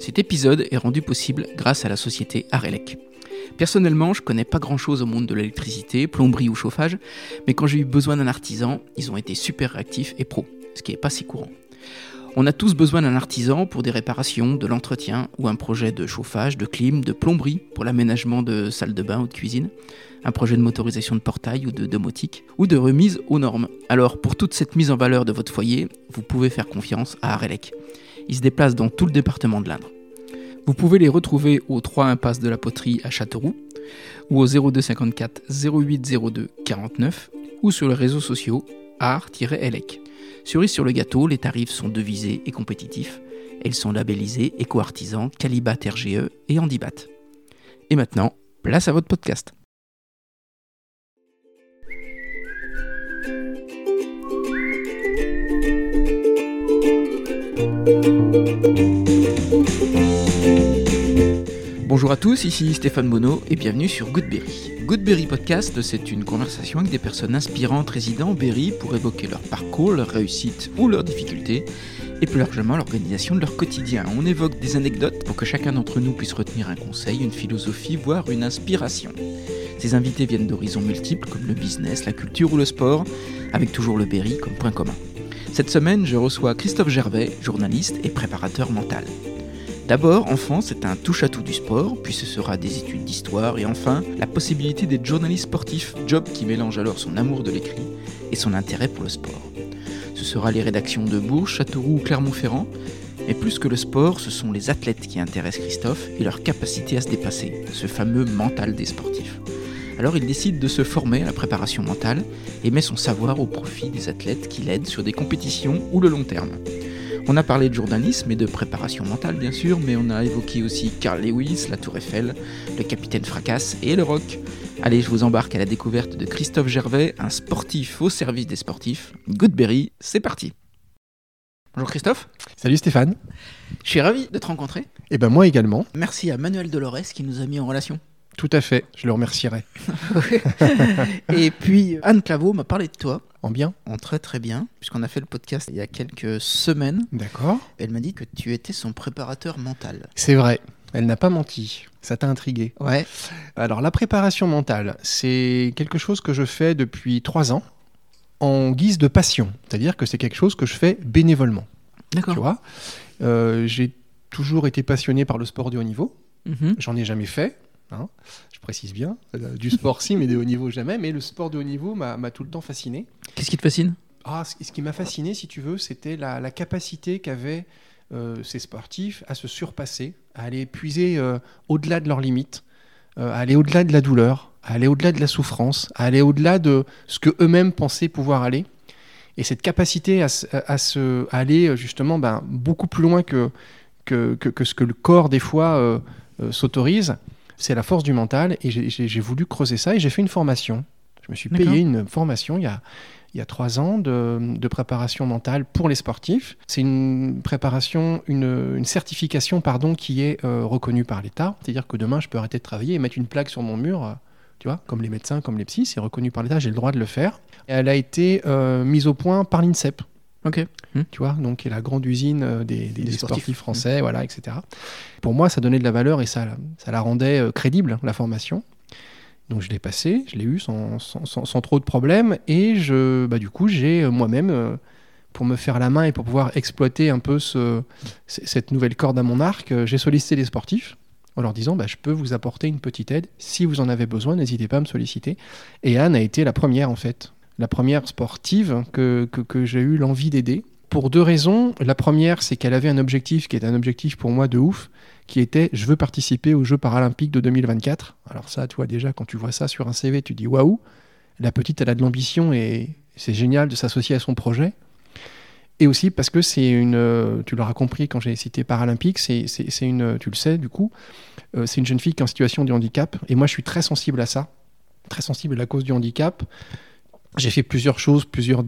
Cet épisode est rendu possible grâce à la société Arelec. Personnellement, je connais pas grand chose au monde de l'électricité, plomberie ou chauffage, mais quand j'ai eu besoin d'un artisan, ils ont été super réactifs et pro, ce qui est pas si courant. On a tous besoin d'un artisan pour des réparations, de l'entretien ou un projet de chauffage, de clim, de plomberie pour l'aménagement de salles de bain ou de cuisine, un projet de motorisation de portail ou de domotique, ou de remise aux normes. Alors pour toute cette mise en valeur de votre foyer, vous pouvez faire confiance à Arelec. Ils se déplacent dans tout le département de l'Indre. Vous pouvez les retrouver au 3 impasse de la Poterie à Châteauroux, ou au 0254 0802 49, ou sur les réseaux sociaux art-elec. Cerise sur le gâteau, les tarifs sont devisés et compétitifs. Elles sont labellisées éco-artisans, Calibat RGE et Handibat. Et maintenant, place à votre podcast. Bonjour à tous, ici Stéphane Monod et bienvenue sur Goodberry. Goodberry Podcast, c'est une conversation avec des personnes inspirantes résidant au Berry pour évoquer leur parcours, leurs réussites ou leurs difficultés et plus largement l'organisation de leur quotidien. On évoque des anecdotes pour que chacun d'entre nous puisse retenir un conseil, une philosophie, voire une inspiration. Ces invités viennent d'horizons multiples comme le business, la culture ou le sport, avec toujours le Berry comme point commun. Cette semaine, je reçois Christophe Gervais, journaliste et préparateur mental. D'abord, enfant, c'est un touche-à-tout du sport, puis ce sera des études d'histoire, et enfin, la possibilité d'être journaliste sportif, job qui mélange alors son amour de l'écrit et son intérêt pour le sport. Ce sera les rédactions de Bourges, Châteauroux ou Clermont-Ferrand, mais plus que le sport, ce sont les athlètes qui intéressent Christophe et leur capacité à se dépasser, ce fameux mental des sportifs. Alors il décide de se former à la préparation mentale et met son savoir au profit des athlètes qui l'aident sur des compétitions ou le long terme. On a parlé de journalisme et de préparation mentale bien sûr, mais on a évoqué aussi Carl Lewis, la Tour Eiffel, le Capitaine Fracasse et le rock. Allez, je vous embarque à la découverte de Christophe Gervais, un sportif au service des sportifs. Goodberry, c'est parti. Bonjour Christophe. Salut Stéphane. Je suis ravi de te rencontrer. Et ben moi également. Merci à Manuel Dolores qui nous a mis en relation. Tout à fait, je le remercierai. et puis Anne Claveau m'a parlé de toi. En bien En très très bien, puisqu'on a fait le podcast il y a quelques semaines. D'accord. Elle m'a dit que tu étais son préparateur mental. C'est vrai, elle n'a pas menti. Ça t'a intrigué. Ouais. Alors la préparation mentale, c'est quelque chose que je fais depuis trois ans en guise de passion. C'est-à-dire que c'est quelque chose que je fais bénévolement. D'accord. Tu vois Euh, J'ai toujours été passionné par le sport de haut niveau. Mhm. J'en ai jamais fait. Hein, je précise bien. Du sport, si, mais de haut niveau, jamais. Mais le sport de haut niveau m'a tout le temps fasciné. Qu'est-ce qui te fascine? Ah, ce qui m'a fasciné, si tu veux, c'était la, la capacité qu'avaient euh, ces sportifs à se surpasser, à aller puiser euh, au-delà de leurs limites, euh, à aller au-delà de la douleur, à aller au-delà de la souffrance, à aller au-delà de ce que eux-mêmes pensaient pouvoir aller. Et cette capacité à, se- à se, à aller justement ben, beaucoup plus loin que, que, que- que ce que le corps des fois s'autorise, c'est la force du mental. Et j'ai- voulu creuser ça et j'ai fait une formation. Je me suis payé une formation il y a, il y a trois ans de, de préparation mentale pour les sportifs. C'est une préparation, une, une certification pardon, qui est euh, reconnue par l'État. C'est-à-dire que demain, je peux arrêter de travailler et mettre une plaque sur mon mur, euh, tu vois, comme les médecins, comme les psys. C'est reconnu par l'État, j'ai le droit de le faire. Et elle a été euh, mise au point par l'INSEP Ok. tu vois, donc qui est la grande usine euh, des, des- Des des sportifs. sportifs, français, voilà, etc. Pour moi, ça donnait de la valeur et ça, ça la rendait euh, crédible, la formation. Donc je l'ai passé, je l'ai eu sans, sans- sans- sans trop de problèmes et je, bah, du coup, j'ai euh, moi-même, pour me faire la main et pour pouvoir exploiter un peu ce- cette nouvelle corde à mon arc, j'ai sollicité les sportifs en leur disant bah, je peux vous apporter une petite aide. Si vous en avez besoin, n'hésitez pas à me solliciter. Et Anne a été la première en fait, la première sportive que, j'ai eu l'envie d'aider. Pour deux raisons. La première, c'est qu'elle avait un objectif qui est un objectif pour moi de ouf, qui était je veux participer aux Jeux paralympiques de 2024. Alors ça, toi déjà, quand tu vois ça sur un CV, tu dis waouh, la petite, elle a de l'ambition et c'est génial de s'associer à son projet. Et aussi parce que c'est une, euh, tu l'auras compris quand j'ai cité paralympique, c'est une, tu le sais du coup, euh, c'est une jeune fille qui est en situation de handicap. Et moi, je suis très sensible à ça, très sensible à la cause du handicap. J'ai fait plusieurs choses, plusieurs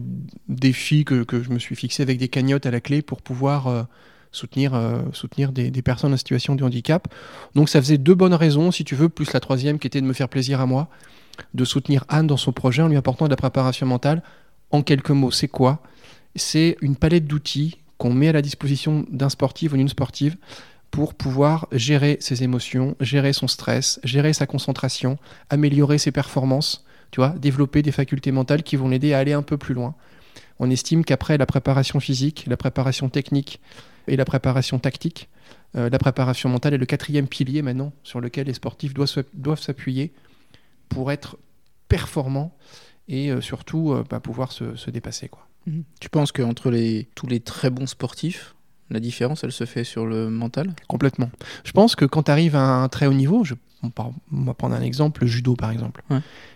défis que, que je me suis fixé avec des cagnottes à la clé pour pouvoir euh, soutenir, euh, soutenir des, des personnes en situation de handicap. Donc ça faisait deux bonnes raisons, si tu veux, plus la troisième qui était de me faire plaisir à moi, de soutenir Anne dans son projet en lui apportant de la préparation mentale. En quelques mots, c'est quoi? C'est une palette d'outils qu'on met à la disposition d'un sportif ou d'une sportive pour pouvoir gérer ses émotions, gérer son stress, gérer sa concentration, améliorer ses performances, tu vois, développer des facultés mentales qui vont l'aider à aller un peu plus loin. On estime qu'après la préparation physique, la préparation technique et la préparation tactique, euh, la préparation mentale est le quatrième pilier maintenant sur lequel les sportifs doivent, s'appuyer pour être performants et euh, surtout euh, bah, pouvoir se, dépasser. Quoi. Mhm. Tu penses qu'entre les, tous les très bons sportifs, la différence, elle se fait sur le mental? Complètement. Je pense que quand tu arrives à un très haut niveau, je, on, va prendre un exemple, le judo par exemple.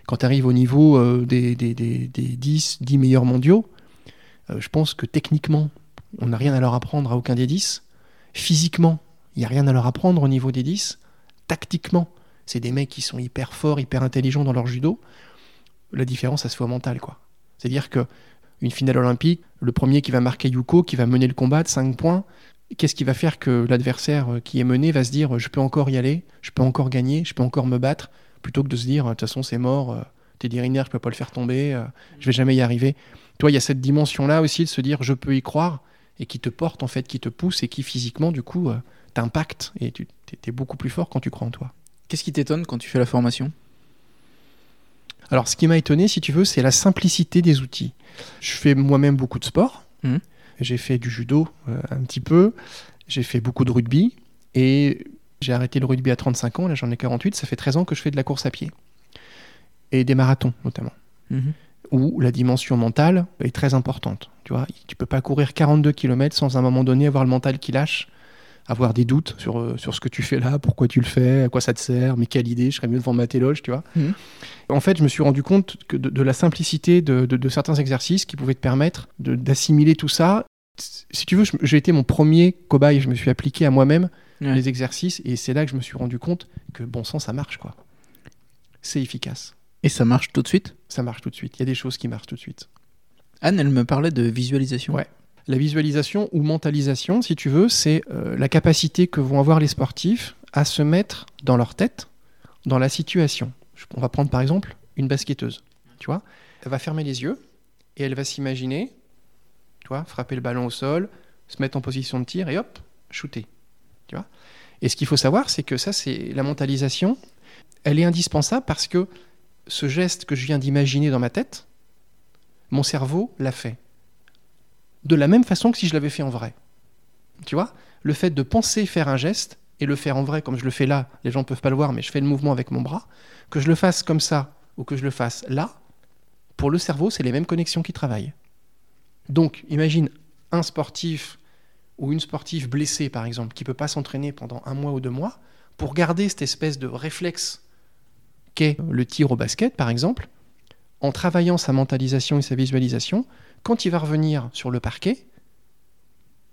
Quand tu arrives au niveau euh, des, des, des, 10, 10 meilleurs mondiaux, euh, je pense que techniquement, on n'a rien à leur apprendre à aucun des 10. Physiquement, il n'y a rien à leur apprendre au niveau des 10. Tactiquement, c'est des mecs qui sont hyper forts, hyper intelligents dans leur judo. La différence, ça se fait au mental, quoi. C'est-à-dire que une finale olympique, le premier qui va marquer Yuko, qui va mener le combat de 5 points, qu'est-ce qui va faire que l'adversaire euh, qui est mené va se dire je peux encore y aller, je peux encore gagner, je peux encore me battre, plutôt que de se dire de toute façon c'est mort, euh, t'es dirinaire, je peux pas le faire tomber, euh, je vais jamais y arriver. Toi, il y a cette dimension-là aussi de se dire je peux y croire et qui te porte en fait, qui te pousse et qui physiquement du coup t'impacte et tu es beaucoup plus fort quand tu crois en toi. Qu'est-ce qui t'étonne quand tu fais la formation? Alors, ce qui m'a étonné, si tu veux, c'est la simplicité des outils. Je fais moi-même beaucoup de sport. Mmh. J'ai fait du judo euh, un petit peu. J'ai fait beaucoup de rugby. Et j'ai arrêté le rugby à 35 ans. Là, j'en ai 48. Ça fait 13 ans que je fais de la course à pied. Et des marathons, notamment. Mmh. Où la dimension mentale est très importante. Tu vois, tu peux pas courir 42 km sans à un moment donné avoir le mental qui lâche avoir des doutes sur, euh, sur ce que tu fais là, pourquoi tu le fais, à quoi ça te sert, mais quelle idée, je serais mieux devant ma téloge, tu vois. Mmh. En fait, je me suis rendu compte que de, la simplicité de, de, certains exercices qui pouvaient te permettre d'assimiler tout ça. Si tu veux, j'ai été mon premier cobaye, je me suis appliqué à moi-même les exercices, et c'est là que je me suis rendu compte que bon sang, ça marche, quoi. C'est efficace. Et ça marche tout de suite? Ça marche tout de suite. Il y a des choses qui marchent tout de suite. Anne, elle me parlait de visualisation. Ouais. La visualisation ou mentalisation, si tu veux, c'est euh, la capacité que vont avoir les sportifs à se mettre dans leur tête, dans la situation. On va prendre par exemple une basketteuse. Tu vois, elle va fermer les yeux et elle va s'imaginer, frapper le ballon au sol, se mettre en position de tir et hop, shooter. Tu vois. Et ce qu'il faut savoir, c'est que ça, c'est la mentalisation. Elle est indispensable parce que ce geste que je viens d'imaginer dans ma tête, mon cerveau l'a fait de la même façon que si je l'avais fait en vrai. Tu vois? Le fait de penser faire un geste et le faire en vrai, comme je le fais là, les gens ne peuvent pas le voir, mais je fais le mouvement avec mon bras, que je le fasse comme ça ou que je le fasse là, pour le cerveau, c'est les mêmes connexions qui travaillent. Donc, imagine un sportif ou une sportive blessée, par exemple, qui ne peut pas s'entraîner pendant un mois ou deux mois, pour garder cette espèce de réflexe qu'est le tir au basket, par exemple, en travaillant sa mentalisation et sa visualisation, quand il va revenir sur le parquet,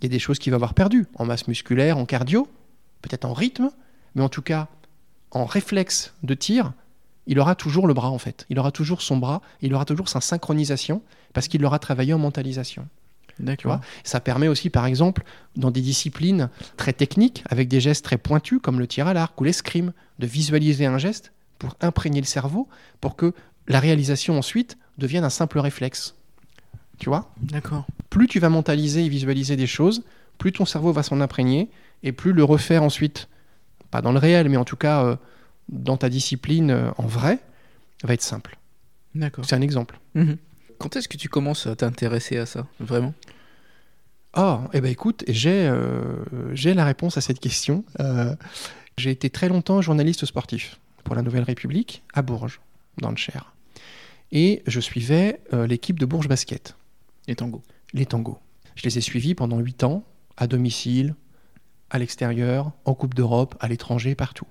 il y a des choses qu'il va avoir perdues, en masse musculaire, en cardio, peut-être en rythme, mais en tout cas, en réflexe de tir, il aura toujours le bras en fait. Il aura toujours son bras, il aura toujours sa synchronisation, parce qu'il aura travaillé en mentalisation. D'accord. Ça permet aussi, par exemple, dans des disciplines très techniques, avec des gestes très pointus, comme le tir à l'arc ou l'escrime, de visualiser un geste pour imprégner le cerveau, pour que la réalisation ensuite devienne un simple réflexe. Tu vois? D'accord. Plus tu vas mentaliser et visualiser des choses, plus ton cerveau va s'en imprégner et plus le refaire ensuite, pas dans le réel, mais en tout cas euh, dans ta discipline euh, en vrai, va être simple. D'accord. C'est un exemple. Mhm. Quand est-ce que tu commences à t'intéresser à ça, vraiment? Oh, eh ben écoute, j'ai euh, j'ai la réponse à cette question. j'ai été très longtemps journaliste sportif pour la Nouvelle République à Bourges, dans le Cher. Et je suivais l'équipe de Bourges Basket. Les tangos. Les tangos. Je les ai suivis pendant 8 ans, à domicile, à l'extérieur, en Coupe d'Europe, à l'étranger, partout.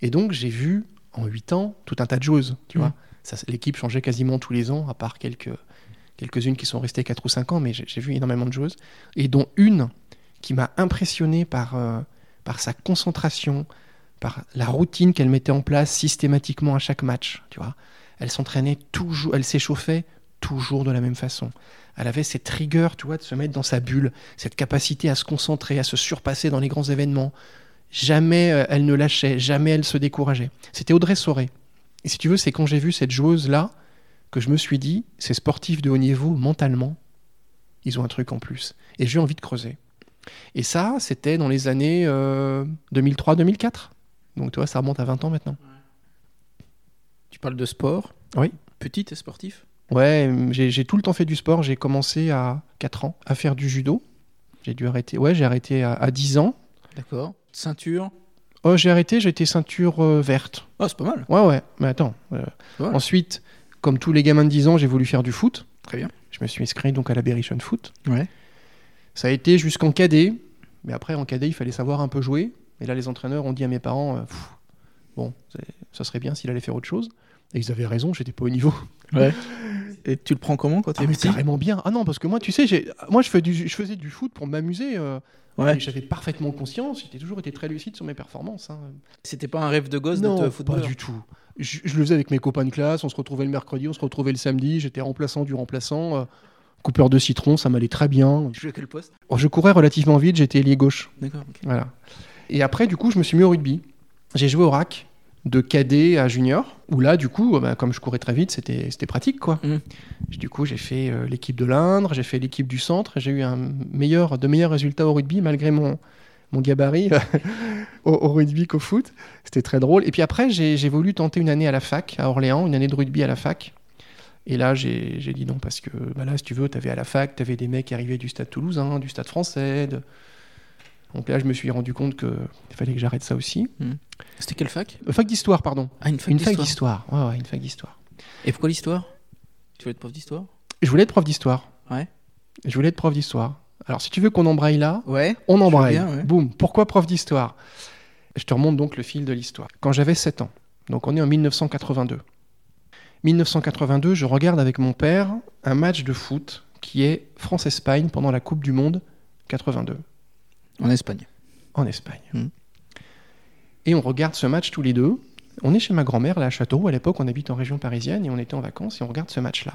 Et donc j'ai vu en 8 ans tout un tas de choses, tu vois. Mm. L'équipe changeait quasiment tous les ans, à part quelques, quelques-unes qui sont restées 4 ou 5 ans, mais j'ai vu énormément de choses. Et dont une qui m'a impressionné par, euh, par sa concentration, par la routine qu'elle mettait en place systématiquement à chaque match, tu vois. Elle s'entraînait toujours, elle s'échauffait toujours de la même façon elle avait cette rigueur, tu vois, de se mettre dans sa bulle, cette capacité à se concentrer, à se surpasser dans les grands événements. Jamais euh, elle ne lâchait, jamais elle se décourageait. C'était Audrey Soré. Et si tu veux, c'est quand j'ai vu cette joueuse-là que je me suis dit, ces sportifs de haut niveau, mentalement, ils ont un truc en plus. Et j'ai envie de creuser. Et ça, c'était dans les années 2003-2004. Donc tu vois, ça remonte à 20 ans maintenant. Tu parles de sport? Oui. Petit et sportif? Ouais, j'ai tout le temps fait du sport. J'ai commencé à 4 ans à faire du judo. J'ai dû arrêter. Ouais, j'ai arrêté à, à 10 ans. D'accord. Ceinture Oh, j'ai arrêté, j'ai été ceinture euh, verte. Oh, c'est pas mal. Ouais, ouais, mais attends. euh. Ensuite, comme tous les gamins de 10 ans, j'ai voulu faire du foot. Très bien. Je me suis inscrit donc à la Berrichon Foot. Ouais. Ça a été jusqu'en cadet. Mais après, en cadet, il fallait savoir un peu jouer. Et là, les entraîneurs ont dit à mes parents, euh, Pff, bon, ça serait bien s'il allait faire autre chose. Et ils avaient raison, j'étais pas au niveau. Ouais. Et tu le prends comment quand tu Ah, es mais petit? carrément bien. Ah non, parce que moi, tu sais, moi, je, fais du... je faisais du foot pour m'amuser. euh, Ouais. J'avais parfaitement conscience. J'ai toujours été très lucide sur mes performances. hein. C'était pas un rêve de gosse non, d'être pas footballeur du tout. Je, je le faisais avec mes copains de classe. On se retrouvait le mercredi, on se retrouvait le samedi. J'étais remplaçant du remplaçant. euh, coupeur de citron, ça m'allait très bien. Tu jouais à quel poste? Oh, Je courais relativement vite. J'étais ailier gauche. D'accord. Voilà. Et après, du coup, je me suis mis au rugby. J'ai joué au rack de cadet à junior, où là, du coup, bah, comme je courais très vite, c'était c'était pratique, quoi. Mhm. Du coup, j'ai fait euh, l'équipe de l'Indre, j'ai fait l'équipe du centre, j'ai eu un meilleur, de meilleurs résultats au rugby, malgré mon, mon gabarit au, au rugby qu'au foot. C'était très drôle. Et puis après, j'ai j'ai voulu tenter une année à la fac, à Orléans, une année de rugby à la fac. Et là, j'ai j'ai dit non, parce que bah là, si tu veux, tu avais à la fac, tu avais des mecs qui arrivaient du stade toulousain, du stade français. de- Donc là, je me suis rendu compte qu'il fallait que j'arrête ça aussi. C'était quelle fac? Euh, fac d'histoire, pardon. Ah, une fac une fac d'histoire. d'histoire. Ouais, ouais, une fac d'histoire. Et pourquoi l'histoire? Tu voulais être prof d'histoire? Je voulais être prof d'histoire. Ouais. Je voulais être prof d'histoire. Alors, si tu veux qu'on embraye là, Ouais. on embraye. bien, ouais. Boum. Pourquoi prof d'histoire? Je te remonte donc le fil de l'histoire. Quand j'avais 7 ans, donc on est en 1982. 1982, je regarde avec mon père un match de foot qui est France-Espagne pendant la Coupe du Monde 82 En Espagne. en Espagne. Mhm. Et on regarde ce match tous les deux. On est chez ma grand-mère, là, à Châteauroux. À l'époque, on habite en région parisienne et on était en vacances et on regarde ce match-là.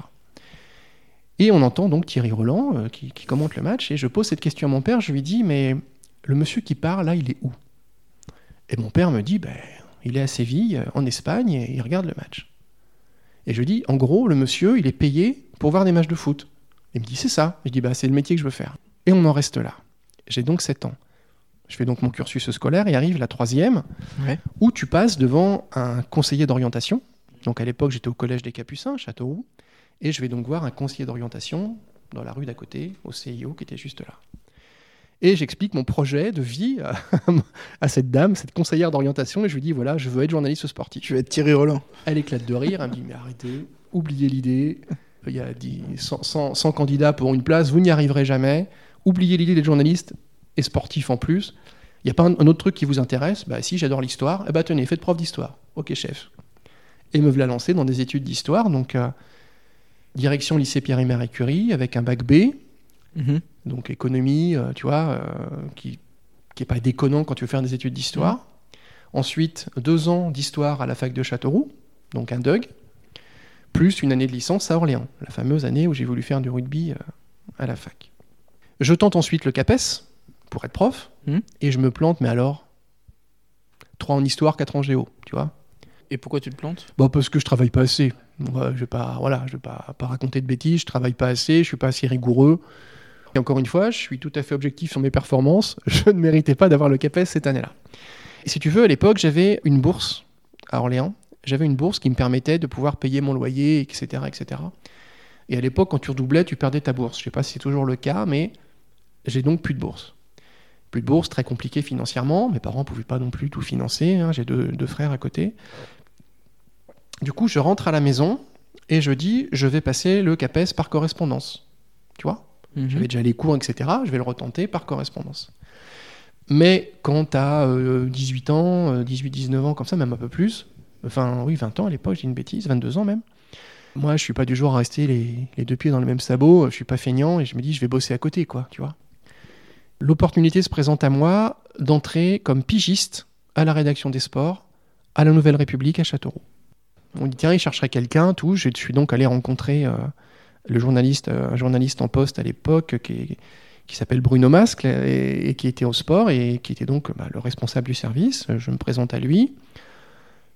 Et on entend donc Thierry Roland euh, qui, qui commente le match. Et je pose cette question à mon père. Je lui dis Mais le monsieur qui part, là, il est où? Et mon père me dit ben, Il est à Séville, euh, en Espagne, et il regarde le match. Et je dis En gros, le monsieur, il est payé pour voir des matchs de foot. Il me dit C'est ça. Je dis bah, C'est le métier que je veux faire. Et on en reste là. J'ai donc 7 ans. Je fais donc mon cursus scolaire et arrive la troisième, Ouais. où tu passes devant un conseiller d'orientation. Donc à l'époque, j'étais au collège des Capucins, Châteauroux, et je vais donc voir un conseiller d'orientation dans la rue d'à côté, au CIO, qui était juste là. Et j'explique mon projet de vie à, à cette dame, cette conseillère d'orientation, et je lui dis voilà, je veux être journaliste sportif. Tu veux être Thierry Roland. Elle éclate de rire, elle me dit mais arrêtez, oubliez l'idée, il y a 10 100, 100 100 candidats pour une place, vous n'y arriverez jamais, oubliez l'idée d'être journaliste et sportif en plus. Il n'y a pas un, un autre truc qui vous intéresse? Bah si, j'adore l'histoire. Eh bah tenez, faites prof d'histoire. Ok chef. Et me voilà lancé dans des études d'histoire, donc euh, direction lycée Pierre et Marie Curie avec un bac B, Mhm. donc économie, euh, tu vois, euh, qui qui est pas déconnant quand tu veux faire des études d'histoire. Ensuite, deux ans d'histoire à la fac de Châteauroux, donc un DUG, plus une année de licence à Orléans, la fameuse année où j'ai voulu faire du rugby à la fac. Je tente ensuite le CAPES pour être prof, Mhm. et je me plante, mais alors, trois en histoire, quatre en géo, tu vois. Et pourquoi tu te plantes? Bon, parce que je travaille pas assez. Je vais pas, voilà, je vais pas, pas raconter de bêtises. Je travaille pas assez. Je suis pas assez rigoureux. Et encore une fois, je suis tout à fait objectif sur mes performances. Je ne méritais pas d'avoir le CAPES cette année-là. Et si tu veux, à l'époque, j'avais une bourse à Orléans. J'avais une bourse qui me permettait de pouvoir payer mon loyer, etc., etc. Et à l'époque, quand tu redoublais, tu perdais ta bourse. Je sais pas si c'est toujours le cas, mais j'ai donc plus de bourse. Plus de bourse, très compliqué financièrement. Mes parents pouvaient pas non plus tout financer. hein. J'ai deux, deux frères à côté. Du coup, je rentre à la maison et je dis, je vais passer le CAPES par correspondance. Tu vois? Mhm. J'avais déjà les cours, etc. Je vais le retenter par correspondance. Mais quand tu as 18 ans, 18-19 ans, comme ça, même un peu plus, enfin oui, 20 ans à l'époque, j'ai une bêtise, 22 ans même, moi je suis pas du genre à rester les, les deux pieds dans le même sabot, je suis pas feignant et je me dis je vais bosser à côté, quoi, tu vois. L'opportunité se présente à moi d'entrer comme pigiste à la rédaction des sports à la Nouvelle République à Châteauroux. On dit tiens, il chercherait quelqu'un, tout. Je suis donc allé rencontrer euh, le journaliste, euh, un journaliste en poste à l'époque qui, qui s'appelle Bruno Mascle et, et qui était au sport et qui était donc bah, le responsable du service. Je me présente à lui.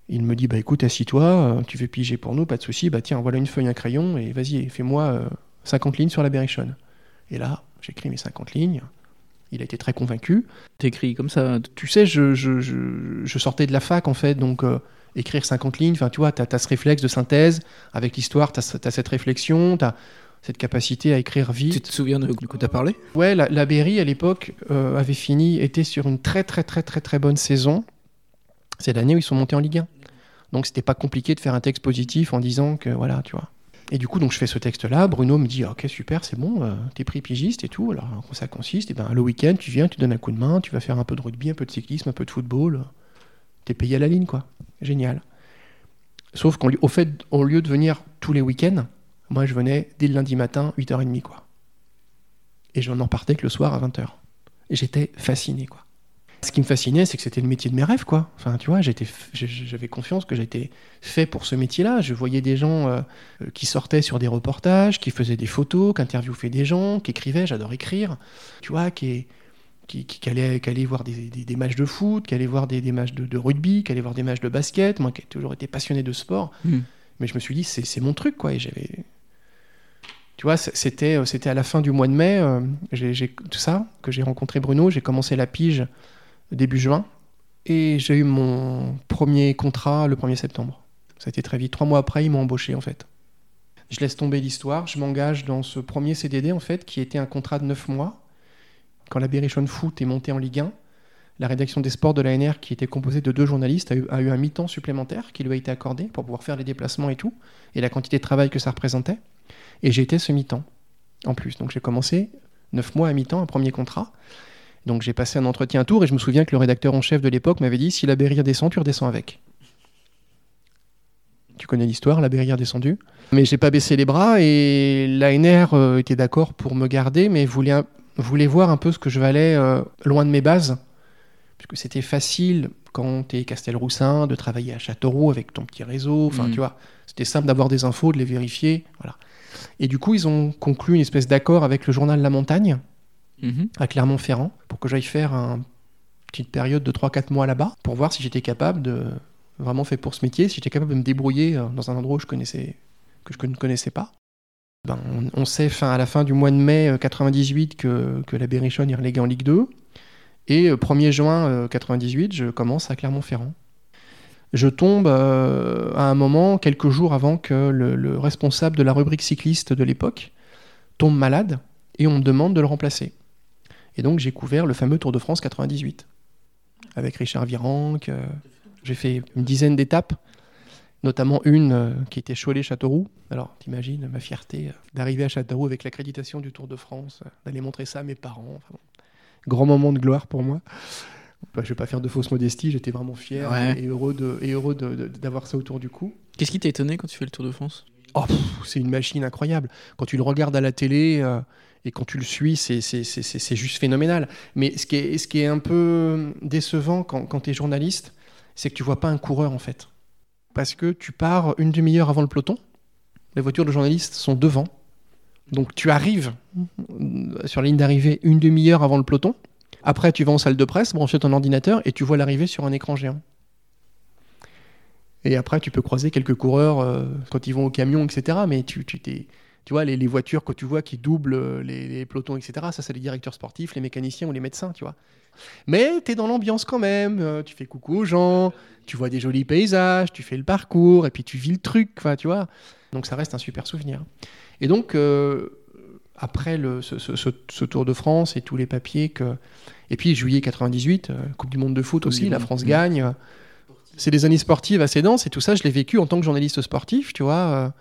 Il me dit bah écoute, assis-toi, euh, tu veux piger pour nous, pas de souci. Bah tiens, voilà une feuille, un crayon et vas-y, fais-moi euh, 50 lignes sur la Berrichonne. Et là, j'écris mes 50 lignes. Il a été très convaincu. T'écris comme ça Tu sais, je, je, je, je sortais de la fac, en fait, donc euh, écrire 50 lignes, enfin, tu vois, tu as, ce réflexe de synthèse. Avec l'histoire, tu as, cette réflexion, tu as cette capacité à écrire vite. Tu te souviens de quoi tu as parlé? Ouais, la, la Berry, à l'époque, euh, avait fini, était sur une très, très, très, très, très bonne saison. C'est l'année où ils sont montés en Ligue 1. Donc, c'était pas compliqué de faire un texte positif en disant que, voilà, tu vois. Et du coup, donc je fais ce texte-là. Bruno me dit Ok, super, c'est bon, euh, t'es pris pigiste et tout. Alors, en quoi ça consiste Et ben, le week-end, tu viens, tu donnes un coup de main, tu vas faire un peu de rugby, un peu de cyclisme, un peu de football. T'es payé à la ligne, quoi. Génial. Sauf qu'au fait, au lieu de venir tous les week-ends, moi, je venais dès le lundi matin, 8h30, quoi. Et je n'en partais que le soir à 20h. Et j'étais fasciné, quoi. Ce qui me fascinait, c'est que c'était le métier de mes rêves, quoi. Enfin, tu vois, j'avais confiance que j'étais fait pour ce métier-là. Je voyais des gens euh, qui sortaient sur des reportages, qui faisaient des photos, qui interviewaient des gens, qui écrivaient. J'adore écrire. Tu vois, qui, qui, qui, allaient, voir des, des, matchs de foot, qui allaient voir des, des matchs de, rugby, qui allaient voir des matchs de basket. Moi, qui ai toujours été passionné de sport. Hmm. Mais je me suis dit, c'est mon truc, quoi. Et j'avais. Tu vois, c'était, c'était à la fin du mois de mai, euh, j'ai, tout ça, que j'ai rencontré Bruno. J'ai commencé la pige début juin. Et j'ai eu mon premier contrat le 1er septembre. Ça a été très vite. Trois mois après, ils m'ont embauché en fait. Je laisse tomber l'histoire, je m'engage dans ce premier CDD en fait, qui était un contrat de 9 mois. Quand la Berrichonne Foot est montée en Ligue 1, la rédaction des sports de l'ANR, qui était composée de deux journalistes, a eu, a eu un mi-temps supplémentaire qui lui a été accordé pour pouvoir faire les déplacements et tout, et la quantité de travail que ça représentait. Et j'ai été ce mi-temps en plus. Donc j'ai commencé 9 mois à mi-temps, un premier contrat. Donc j'ai passé un entretien à tour et je me souviens que le rédacteur en chef de l'époque m'avait dit si la Berrière descend, tu redescends avec. Tu connais l'histoire, la Berrière descendue. Mais j'ai pas baissé les bras et l'ANR euh, était d'accord pour me garder, mais voulait, voulait voir un peu ce que je valais euh, loin de mes bases. Puisque c'était facile quand tu es Castelroussin de travailler à Châteauroux avec ton petit réseau. Enfin, mm. tu vois, c'était simple d'avoir des infos, de les vérifier. Voilà. Et du coup, ils ont conclu une espèce d'accord avec le journal La Montagne Mhm. à Clermont-Ferrand pour que j'aille faire une petite période de 3-4 mois là-bas pour voir si j'étais capable de vraiment fait pour ce métier, si j'étais capable de me débrouiller euh, dans un endroit que je ne connaissais pas. Ben, on, sait à la fin du mois de mai 98 euh, que, la Berrichonne est reléguée en Ligue 2. Et 1er euh, juin 98, je commence à Clermont-Ferrand. Je tombe à un moment, quelques jours avant que le responsable de la rubrique cycliste de l'époque tombe malade et on me demande de le remplacer. Et donc j'ai couvert le fameux Tour de France 98 avec Richard Virenque. Euh, j'ai fait une dizaine d'étapes, notamment une euh, qui était Cholet-Châteauroux. Alors t'imagines ma fierté euh, d'arriver à Châteauroux avec l'accréditation du Tour de France, d'aller montrer ça à mes parents. grand moment de gloire pour moi. Bah, je ne vais pas faire de fausse modestie, j'étais vraiment fier et heureux, de, et heureux d'avoir ça autour du cou. Qu'est-ce qui t'a étonné quand tu fais le Tour de France? Oh, C'est une machine incroyable. Quand tu le regardes à la télé, et quand tu le suis, c'est juste phénoménal. Mais ce qui est, ce qui est un peu décevant quand, quand tu es journaliste, c'est que tu vois pas un coureur en fait. Parce que tu pars une demi-heure avant le peloton, les voitures de journalistes sont devant. Donc tu arrives sur la ligne d'arrivée une demi-heure avant le peloton. Après, tu vas en salle de presse, brancher ton ordinateur et tu vois l'arrivée sur un écran géant. Et après, tu peux croiser quelques coureurs euh, quand ils vont au camion, etc. Mais tu t'es tu vois, les, voitures que tu vois qui doublent euh, les, pelotons, etc., ça, c'est les directeurs sportifs, les mécaniciens ou les médecins, tu vois. Mais tu es dans l'ambiance quand même, euh, tu fais coucou aux gens, tu vois des jolis paysages, tu fais le parcours, et puis tu vis le truc, tu vois. Donc ça reste un super souvenir. Et donc, euh, après le, ce, Tour de France et tous les papiers que... Et puis juillet 98, Coupe du Monde de foot aussi, la France gagne. C'est des années sportives assez denses, et tout ça, je l'ai vécu en tant que journaliste sportif, tu vois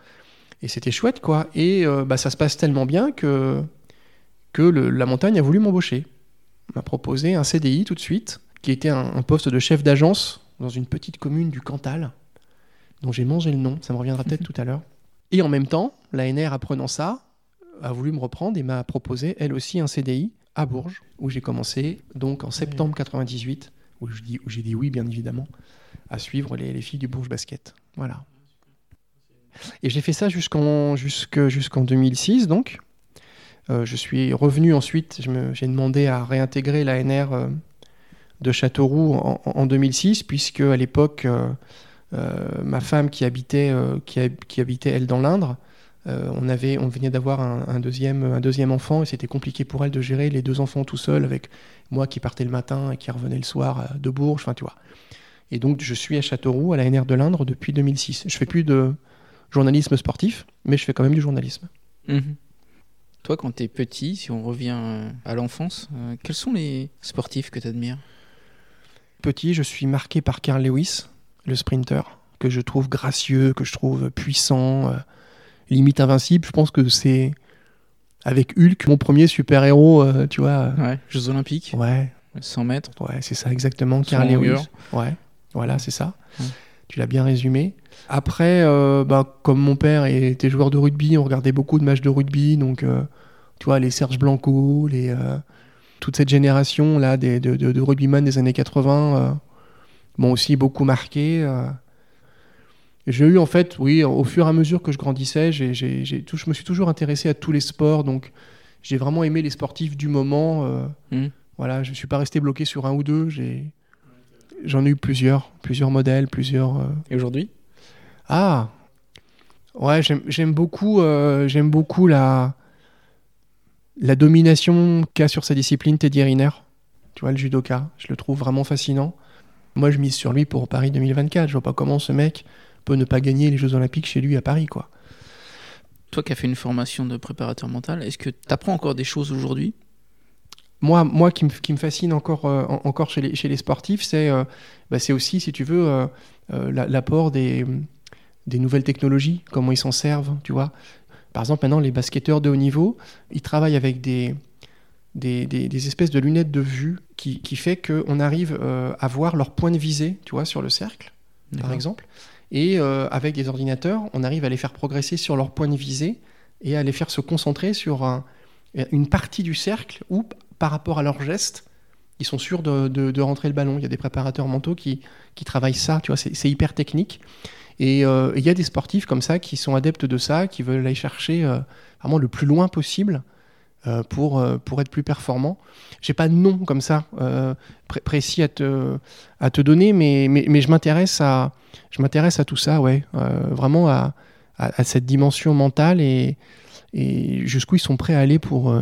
et c'était chouette, quoi. Et euh, bah, ça se passe tellement bien que, que la montagne a voulu m'embaucher. m'a proposé un CDI tout de suite, qui était un, poste de chef d'agence dans une petite commune du Cantal, dont j'ai mangé le nom, ça me reviendra peut-être tout à l'heure. Et en même temps, l'ANR, apprenant ça, a voulu me reprendre et m'a proposé, elle aussi, un CDI à Bourges, où j'ai commencé donc en septembre 98, où j'ai dit oui, bien évidemment, à suivre les, les filles du Bourges Basket. Voilà. Et j'ai fait ça jusqu'en jusqu'en 2006, donc. Euh, je suis revenu ensuite, j'ai demandé à réintégrer l'ANR euh, de Châteauroux en, 2006, puisque à l'époque, euh, ma femme qui habitait, qui, habitait, elle, dans l'Indre, Euh, on, avait, on venait d'avoir un, deuxième, un deuxième enfant et c'était compliqué pour elle de gérer les deux enfants tout seul avec moi qui partais le matin et qui revenait le soir euh, de Bourges, enfin tu vois. Et donc je suis à Châteauroux, à la NR de l'Indre depuis 2006. Je fais plus de journalisme sportif, mais je fais quand même du journalisme. Mhm. Toi, quand tu es petit, si on revient euh, à l'enfance, euh, quels sont les sportifs que tu admires Petit, je suis marqué par Carl Lewis, le sprinter, que je trouve gracieux, que je trouve puissant, euh, limite invincible. Je pense que c'est avec Hulk mon premier super-héros, euh, tu vois. Ouais, Jeux Olympiques, Ouais, 100 mètres. ouais, c'est ça exactement, Carl Lewis. Ouais, voilà, c'est ça. Ouais. Tu l'as bien résumé. Après, euh, bah, comme mon père était joueur de rugby, on regardait beaucoup de matchs de rugby, donc euh, tu vois, les Serge Blanco, les, euh, toute cette génération là des, de, de, de rugbyman des années 80 euh, m'ont aussi beaucoup marqué. J'ai eu en fait, oui, au fur et à mesure que je grandissais, j'ai, j'ai- j'ai tout- je me suis toujours intéressé à tous les sports, donc j'ai vraiment aimé les sportifs du moment. Mhm. Voilà, je ne suis pas resté bloqué sur un ou deux. J'ai, j'en ai eu plusieurs, plusieurs modèles, plusieurs. euh, Et aujourd'hui? Ah Ouais, j'aime beaucoup, euh, j'aime beaucoup la, la domination qu'a sur sa discipline Teddy Riner. Tu vois, le judoka. Je le trouve vraiment fascinant. Moi, je mise sur lui pour Paris 2024. Je vois pas comment ce mec peut ne pas gagner les Jeux Olympiques chez lui à Paris, quoi. Toi qui as fait une formation de préparateur mental, est-ce que tu apprends encore des choses aujourd'hui? Moi, moi qui, me, qui me fascine encore, euh, en- encore chez les, chez les sportifs, c'est euh, bah, aussi, si tu veux, euh, la- l'apport des, des nouvelles technologies, comment ils s'en servent, tu vois. Par exemple, maintenant, les basketteurs de haut niveau, ils travaillent avec des, des, des- des espèces de lunettes de vue qui, qui fait qu'on arrive à voir leur point de visée, tu vois, sur le cercle, par exemple. Et avec des ordinateurs, on arrive à les faire progresser sur leur point de visée et à les faire se concentrer sur un- une partie du cercle où, par rapport à leurs gestes, ils sont sûrs de, rentrer le ballon. Il y a des préparateurs mentaux qui, qui travaillent ça, tu vois, c'est hyper technique. Et euh, il y a des sportifs comme ça qui sont adeptes de ça, qui veulent aller chercher euh, vraiment le plus loin possible euh, pour, pour être plus performants. J'ai pas de nom comme ça pré- précis à te, à te donner, mais, mais, je m'intéresse à, à tout ça, ouais, vraiment à, à, à cette dimension mentale et, et jusqu'où ils sont prêts à aller pour,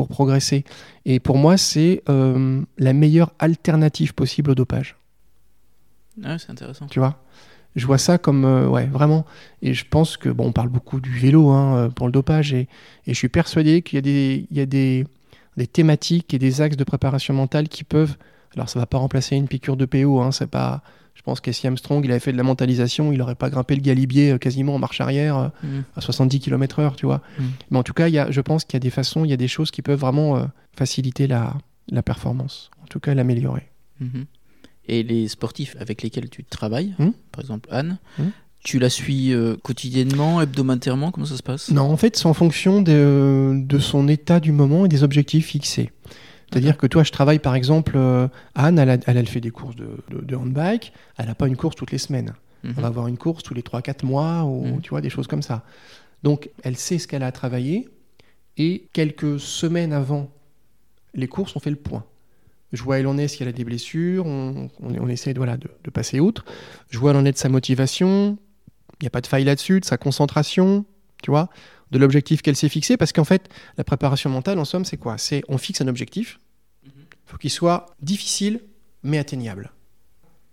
pour progresser. Et pour moi, c'est euh, la meilleure alternative possible au dopage Ah, c'est intéressant. tu vois? Je vois ça comme, euh, ouais, vraiment. Et je pense que, bon, on parle beaucoup du vélo hein, euh, pour le dopage, et, et je suis persuadé qu'il y a, des, il y a des, des thématiques et des axes de préparation mentale qui peuvent. Alors, ça va pas remplacer une piqûre de PO, hein, c'est pas. Je pense qu'Essie Armstrong, il avait fait de la mentalisation, il n'aurait pas grimpé le galibier euh, quasiment en marche arrière euh, Mhm. à 70 km/h, tu vois. Mm. Mais en tout cas, y a, je pense qu'il y a des façons, il y a des choses qui peuvent vraiment euh, faciliter la, la performance, en tout cas l'améliorer. Mhm. Et les sportifs avec lesquels tu travailles, Hmm. par exemple Anne, Hmm. tu la suis euh, quotidiennement, hebdomadairement Comment ça se passe? Non, en fait, c'est en fonction de, de son état du moment et des objectifs fixés. C'est-à-dire que toi, je travaille par exemple, euh, Anne, elle, a- elle, elle fait des courses de, de, de handbike, elle n'a pas une course toutes les semaines. Mhm. On va avoir une course tous les 3-4 mois, ou Mhm. tu vois, des choses comme ça. Donc, elle sait ce qu'elle a à travailler, et quelques semaines avant les courses, on fait le point. Je vois où elle en est, si elle a des blessures, on, on, on essaie de, voilà, de, de passer outre. Je vois où elle en est de sa motivation, il n'y a pas de faille là-dessus, de sa concentration, tu vois, de l'objectif qu'elle s'est fixé, parce qu'en fait, la préparation mentale, en somme, c'est quoi? C'est on fixe un objectif, il faut qu'il soit difficile, mais atteignable.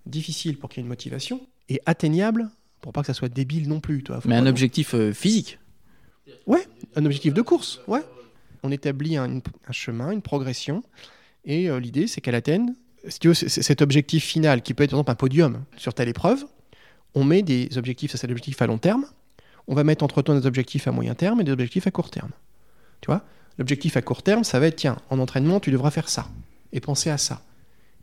Difficile pour qu'il y ait une motivation, et atteignable pour pas que ça soit débile non plus. Toi. Faut Mais un objectif euh, physique un objectif de course, ouais. On établit un, un chemin, une progression, et euh, l'idée, c'est qu'elle atteigne, si tu veux, cet objectif final, qui peut être par exemple un podium sur telle épreuve, on met des objectifs, ça c'est l'objectif à long terme, on va mettre entre-temps des objectifs à moyen terme et des objectifs à court terme. Tu L'objectif à court terme, ça va être, tiens, en entraînement, tu devras faire ça, et penser à ça.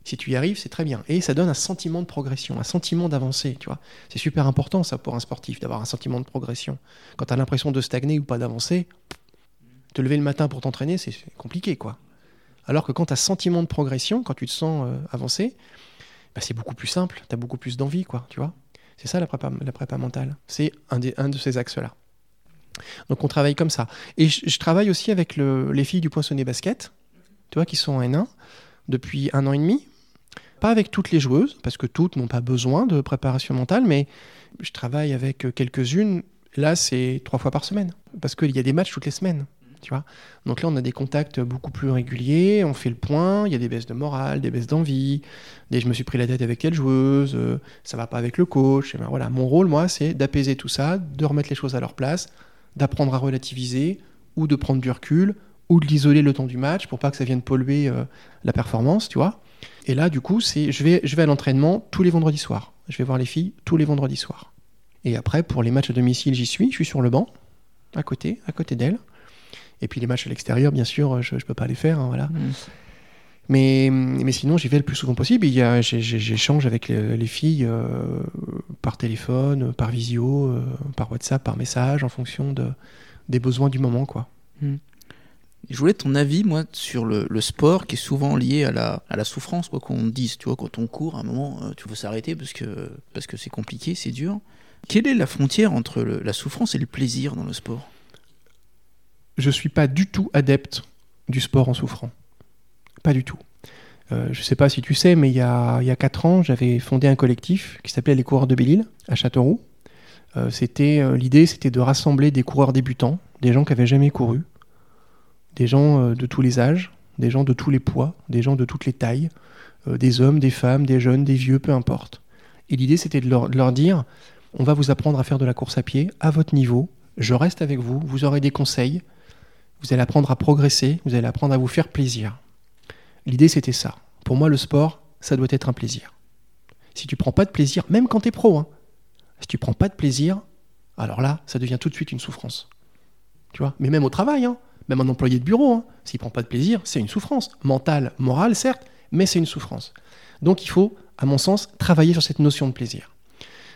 Si tu y arrives, c'est très bien. Et ça donne un sentiment de progression, un sentiment d'avancée, tu vois. C'est super important, ça, pour un sportif, d'avoir un sentiment de progression. Quand tu as l'impression de stagner ou pas d'avancer, te lever le matin pour t'entraîner, c'est compliqué, quoi. Alors que quand tu as sentiment de progression, quand tu te sens euh, avancer, bah, c'est beaucoup plus simple, tu as beaucoup plus d'envie, quoi, tu vois. C'est ça la prépa, mentale. C'est un, de ces axes-là. Donc on travaille comme ça. Et je, travaille aussi avec le- les filles du Poinçonnet Basket, tu vois, qui sont en N1 depuis un an et demi. Pas avec toutes les joueuses, parce que toutes n'ont pas besoin de préparation mentale, mais je travaille avec quelques-unes Là, c'est trois fois par semaine. Parce qu'il y a des matchs toutes les semaines. Tu vois Donc là, on a des contacts beaucoup plus réguliers, on fait le point, il y a des baisses de morale, des baisses d'envie, des je me suis pris la tête avec telle joueuse, euh, ça va pas avec le coach. Et ben voilà, mon rôle, moi, c'est d'apaiser tout ça, de remettre les choses à leur place, d'apprendre à relativiser, ou de prendre du recul, ou de l'isoler le temps du match pour pas que ça vienne polluer euh, la performance, tu vois. Et là, du coup, c'est je vais, à l'entraînement tous les vendredis soirs. Je vais voir les filles tous les vendredis soirs. Et après, pour les matchs à domicile, j'y suis, je suis sur le banc, à côté, à côté d'elle. Et puis les matchs à l'extérieur, bien sûr, je ne peux pas les faire. hein, voilà. Mm. Mais, mais sinon, j'y vais le plus souvent possible. J'échange avec les, les filles euh, par téléphone, par visio, euh, par WhatsApp, par message, en fonction de, des besoins du moment. Quoi. Je voulais ton avis, moi, sur le, le sport qui est souvent lié à la, à la souffrance, quoi qu'on dise. Tu vois, quand on court, à un moment, euh, tu veux s'arrêter parce que parce que c'est compliqué, c'est dur. Quelle est la frontière entre le- la souffrance et le plaisir dans le sport? Je suis pas du tout adepte du sport en souffrant. Pas du tout. Euh, je sais pas si tu sais, mais il y a, il y a 4 ans, j'avais fondé un collectif qui s'appelait les coureurs de Belle-Île à Châteauroux. Euh, euh, l'idée, c'était de rassembler des coureurs débutants, des gens qui avaient jamais couru, des gens de tous les âges, des gens de tous les poids, des gens de toutes les tailles, des hommes, des femmes, des jeunes, des vieux, peu importe. Et l'idée, c'était de leur dire, on va vous apprendre à faire de la course à pied à votre niveau. Je reste avec vous, vous aurez des conseils, vous allez apprendre à progresser, vous allez apprendre à vous faire plaisir. L'idée, c'était ça. Pour moi, le sport, ça doit être un plaisir. Si tu prends pas de plaisir, même quand tu es pro, hein, si tu prends pas de plaisir, alors là, ça devient tout de suite une souffrance. Tu Mais même au travail, hein, même un employé de bureau, hein, s'il prend pas de plaisir, c'est une souffrance. Mentale, morale, certes, mais c'est une souffrance. Donc il faut, à mon sens, travailler sur cette notion de plaisir.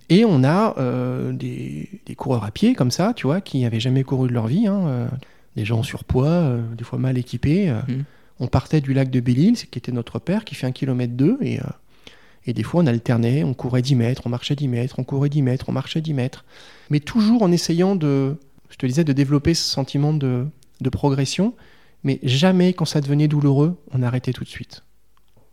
Et on a euh, des, des coureurs à pied comme ça, tu vois, qui n'avaient jamais couru de leur vie, hein, euh, des gens en surpoids, euh, des fois mal équipés. euh. Mhm. On partait du lac de Belle-Île, qui était notre père, qui fait un kilomètre deux, et, euh, et des fois on alternait, on courait 10 mètres, on marchait 10 mètres, on courait 10 mètres, on marchait 10 mètres, mais toujours en essayant de, je te disais, de développer ce sentiment de, de progression, mais jamais quand ça devenait douloureux, on arrêtait tout de suite.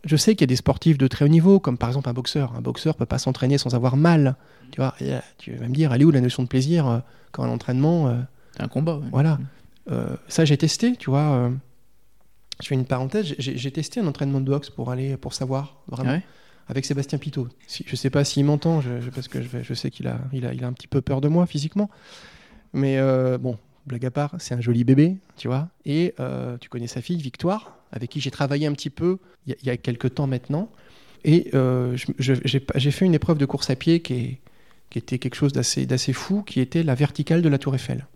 Je sais qu'il y a des sportifs de très haut niveau, comme par exemple un boxeur. Un boxeur peut pas s'entraîner sans avoir mal. Tu vois, tu vas me dire, elle est où la notion de plaisir quand à l'entraînement C'est un combat, ouais. Voilà. Euh, ça, j'ai testé, tu vois. euh, je fais une parenthèse, j'ai testé un entraînement de boxe pour aller, pour savoir vraiment, ouais avec Sébastien Pitot. Si, je sais pas s'il m'entend, je, je- parce que je, je sais qu'il a, il a, il a un petit peu peur de moi physiquement. Mais euh, bon, blague à part, c'est un joli bébé, tu vois. Et euh, tu connais sa fille, Victoire, avec qui j'ai travaillé un petit peu il y, a- il y a quelques temps maintenant. Et euh, j'ai fait une épreuve de course à pied qui, est- qui était quelque chose d'assez d'assez fou, qui était la verticale de la Tour Eiffel.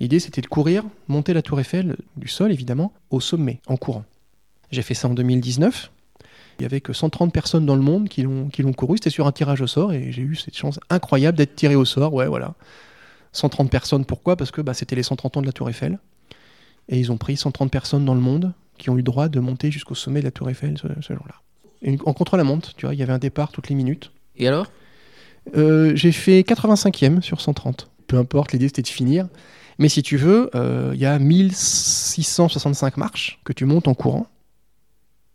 L'idée, c'était de courir, monter la Tour Eiffel, du sol évidemment, au sommet, en courant. J'ai fait ça en 2019. Il y avait que 130 personnes dans le monde qui l'ont couru. C'était sur un tirage au sort et j'ai eu cette chance incroyable d'être tiré au sort. Ouais, voilà. 130 personnes, pourquoi? Parce que bah, c'était les 130 ans de la Tour Eiffel. Et ils ont pris 130 personnes dans le monde qui ont eu le droit de monter jusqu'au sommet de la Tour Eiffel ce, ce jour-là. En contre-la-montre, tu vois, il y avait un départ toutes les minutes. Et alors? Euh, j'ai fait 85e sur 130. Peu importe, l'idée c'était de finir. Mais si tu veux, euh, il y a 1665 marches que tu montes en courant.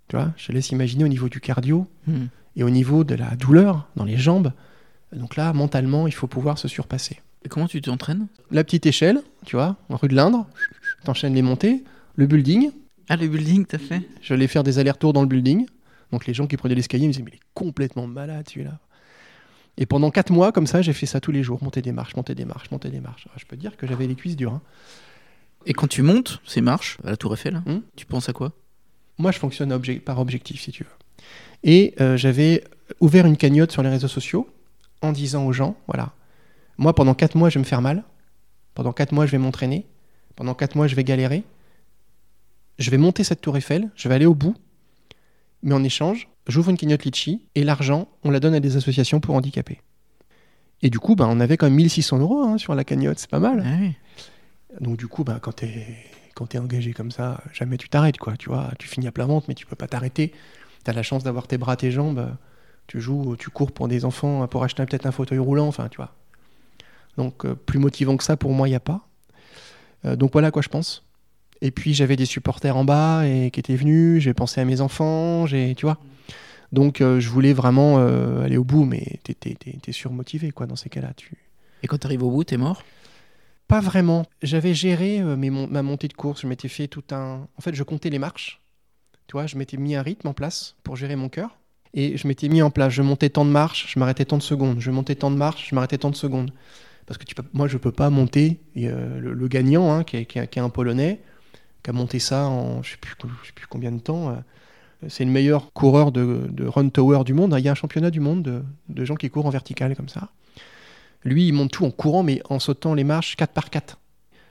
Tu vois, je te laisse imaginer au niveau du cardio Hmm. et au niveau de la douleur dans les jambes. Donc là, mentalement, il faut pouvoir se surpasser. Et comment tu t'entraînes? La petite échelle, tu vois, en rue de l'Indre, t'enchaînes les montées. Le building, Ah, le building, t'as fait? Je allais faire des allers-retours dans le building. Donc les gens qui prenaient l'escalier me disaient Mais il est complètement malade celui-là. Et pendant 4 mois, comme ça, j'ai fait ça tous les jours monter des marches, monter des marches, monter des marches. Ah, Je peux dire que j'avais les cuisses dures. hein. Et quand tu montes ces marches à la Tour Eiffel, Hmm. tu penses à quoi? Moi, je fonctionne obje- par objectif, si tu veux. Et euh, j'avais ouvert une cagnotte sur les réseaux sociaux en disant aux gens voilà, moi, pendant 4 mois, je vais me faire mal. Pendant 4 mois, je vais m'entraîner. Pendant 4 mois, je vais galérer. Je vais monter cette tour Eiffel. Je vais aller au bout. Mais en échange, j'ouvre une cagnotte Litchi et l'argent, on la donne à des associations pour handicapés. Et du coup, ben, on avait quand même 1600 euros hein, sur la cagnotte, c'est pas mal. Ah oui. Donc du coup, bah, quand tu es, quand t'es engagé comme ça, jamais tu t'arrêtes, quoi. Tu vois, tu finis à plat ventre, mais tu peux pas t'arrêter. Tu as la chance d'avoir tes bras, tes jambes. Tu joues, tu cours pour des enfants, pour acheter peut-être un fauteuil roulant, enfin, tu vois. Donc euh, plus motivant que ça, pour moi, il n'y a pas. Euh, donc voilà à quoi je pense. Et puis j'avais des supporters en bas et qui étaient venus, j'ai pensé à mes enfants, j'ai, tu vois. Donc euh, je voulais vraiment euh, aller au bout, mais t'es, surmotivé, quoi, dans ces cas-là. Tu, Et quand tu arrives au bout, t'es mort? Pas vraiment. J'avais géré euh, mes mon- ma montée de course. Je m'étais fait tout un. En fait, je comptais les marches. Tu vois, je m'étais mis un rythme en place pour gérer mon cœur. Et je m'étais mis en place. Je montais tant de marches, je m'arrêtais tant de secondes. Je montais tant de marches, je m'arrêtais tant de secondes. Parce que tu peux... moi, je peux pas monter. Et, le, le gagnant, hein, qui, est, qui est- qui est un Polonais, qui a monté ça en je sais plus, je sais plus combien de temps. euh, c'est le meilleur coureur de, de run tower du monde. Il y a un championnat du monde de, de gens qui courent en vertical comme ça. Lui, il monte tout en courant, mais en sautant les marches 4 par 4.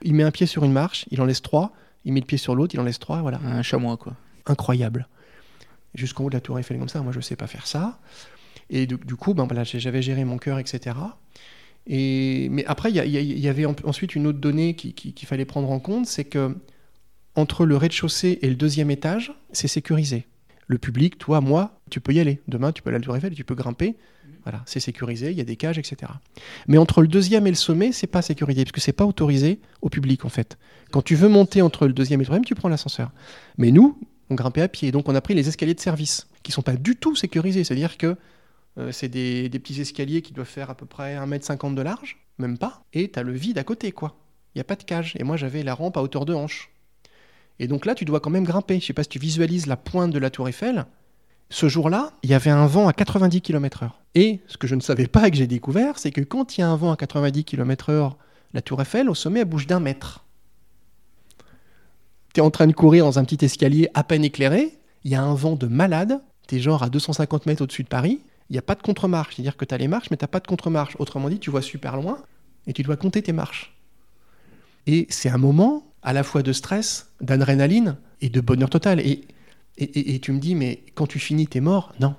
Il met un pied sur une marche, il en laisse 3. Il met le pied sur l'autre, il en laisse 3. Voilà. Un chamois, quoi. Incroyable. Jusqu'en haut de la tour Eiffel comme ça. Moi, je sais pas faire ça. Et du, du coup, ben, voilà, j'avais géré mon cœur, etc. Et, mais après, il y, il il avait en- ensuite une autre donnée qui- qui- qu'il fallait prendre en compte, c'est que entre le rez-de-chaussée et le deuxième étage, c'est sécurisé. Le public, toi, moi, tu peux y aller. Demain, tu peux aller à la Tour Eiffel, tu peux grimper. Voilà, c'est sécurisé, il y a des cages, etc. Mais entre le deuxième et le sommet, c'est pas sécurisé, parce que c'est pas autorisé au public, en fait. Quand tu veux monter entre le deuxième et le troisième, tu prends l'ascenseur. Mais nous, on grimpait à pied, donc on a pris les escaliers de service, qui sont pas du tout sécurisés. C'est-à-dire que euh, c'est des, petits escaliers qui doivent faire à peu près 1m50 de large, même pas, et tu as le vide à côté, quoi. Il n'y a pas de cage. Et moi, j'avais la rampe à hauteur de hanche. Et donc là, tu dois quand même grimper. Je sais pas si tu visualises la pointe de la tour Eiffel. Ce jour-là, il y avait un vent à 90 km/h. Et ce que je ne savais pas et que j'ai découvert, c'est que quand il y a un vent à 90 km/h, la tour Eiffel, au sommet, elle bouge d'un mètre. Tu es en train de courir dans un petit escalier à peine éclairé, il y a un vent de malade, tu es genre à 250 mètres au-dessus de Paris, il n'y a pas de contre-marche, c'est-à-dire que tu as les marches, mais tu pas de contre-marche. Autrement dit, tu vois super loin et tu dois compter tes marches. Et c'est un moment à la fois de stress, d'adrénaline et de bonheur total. Et, et, et- tu me dis, mais quand tu finis, t'es mort? Non.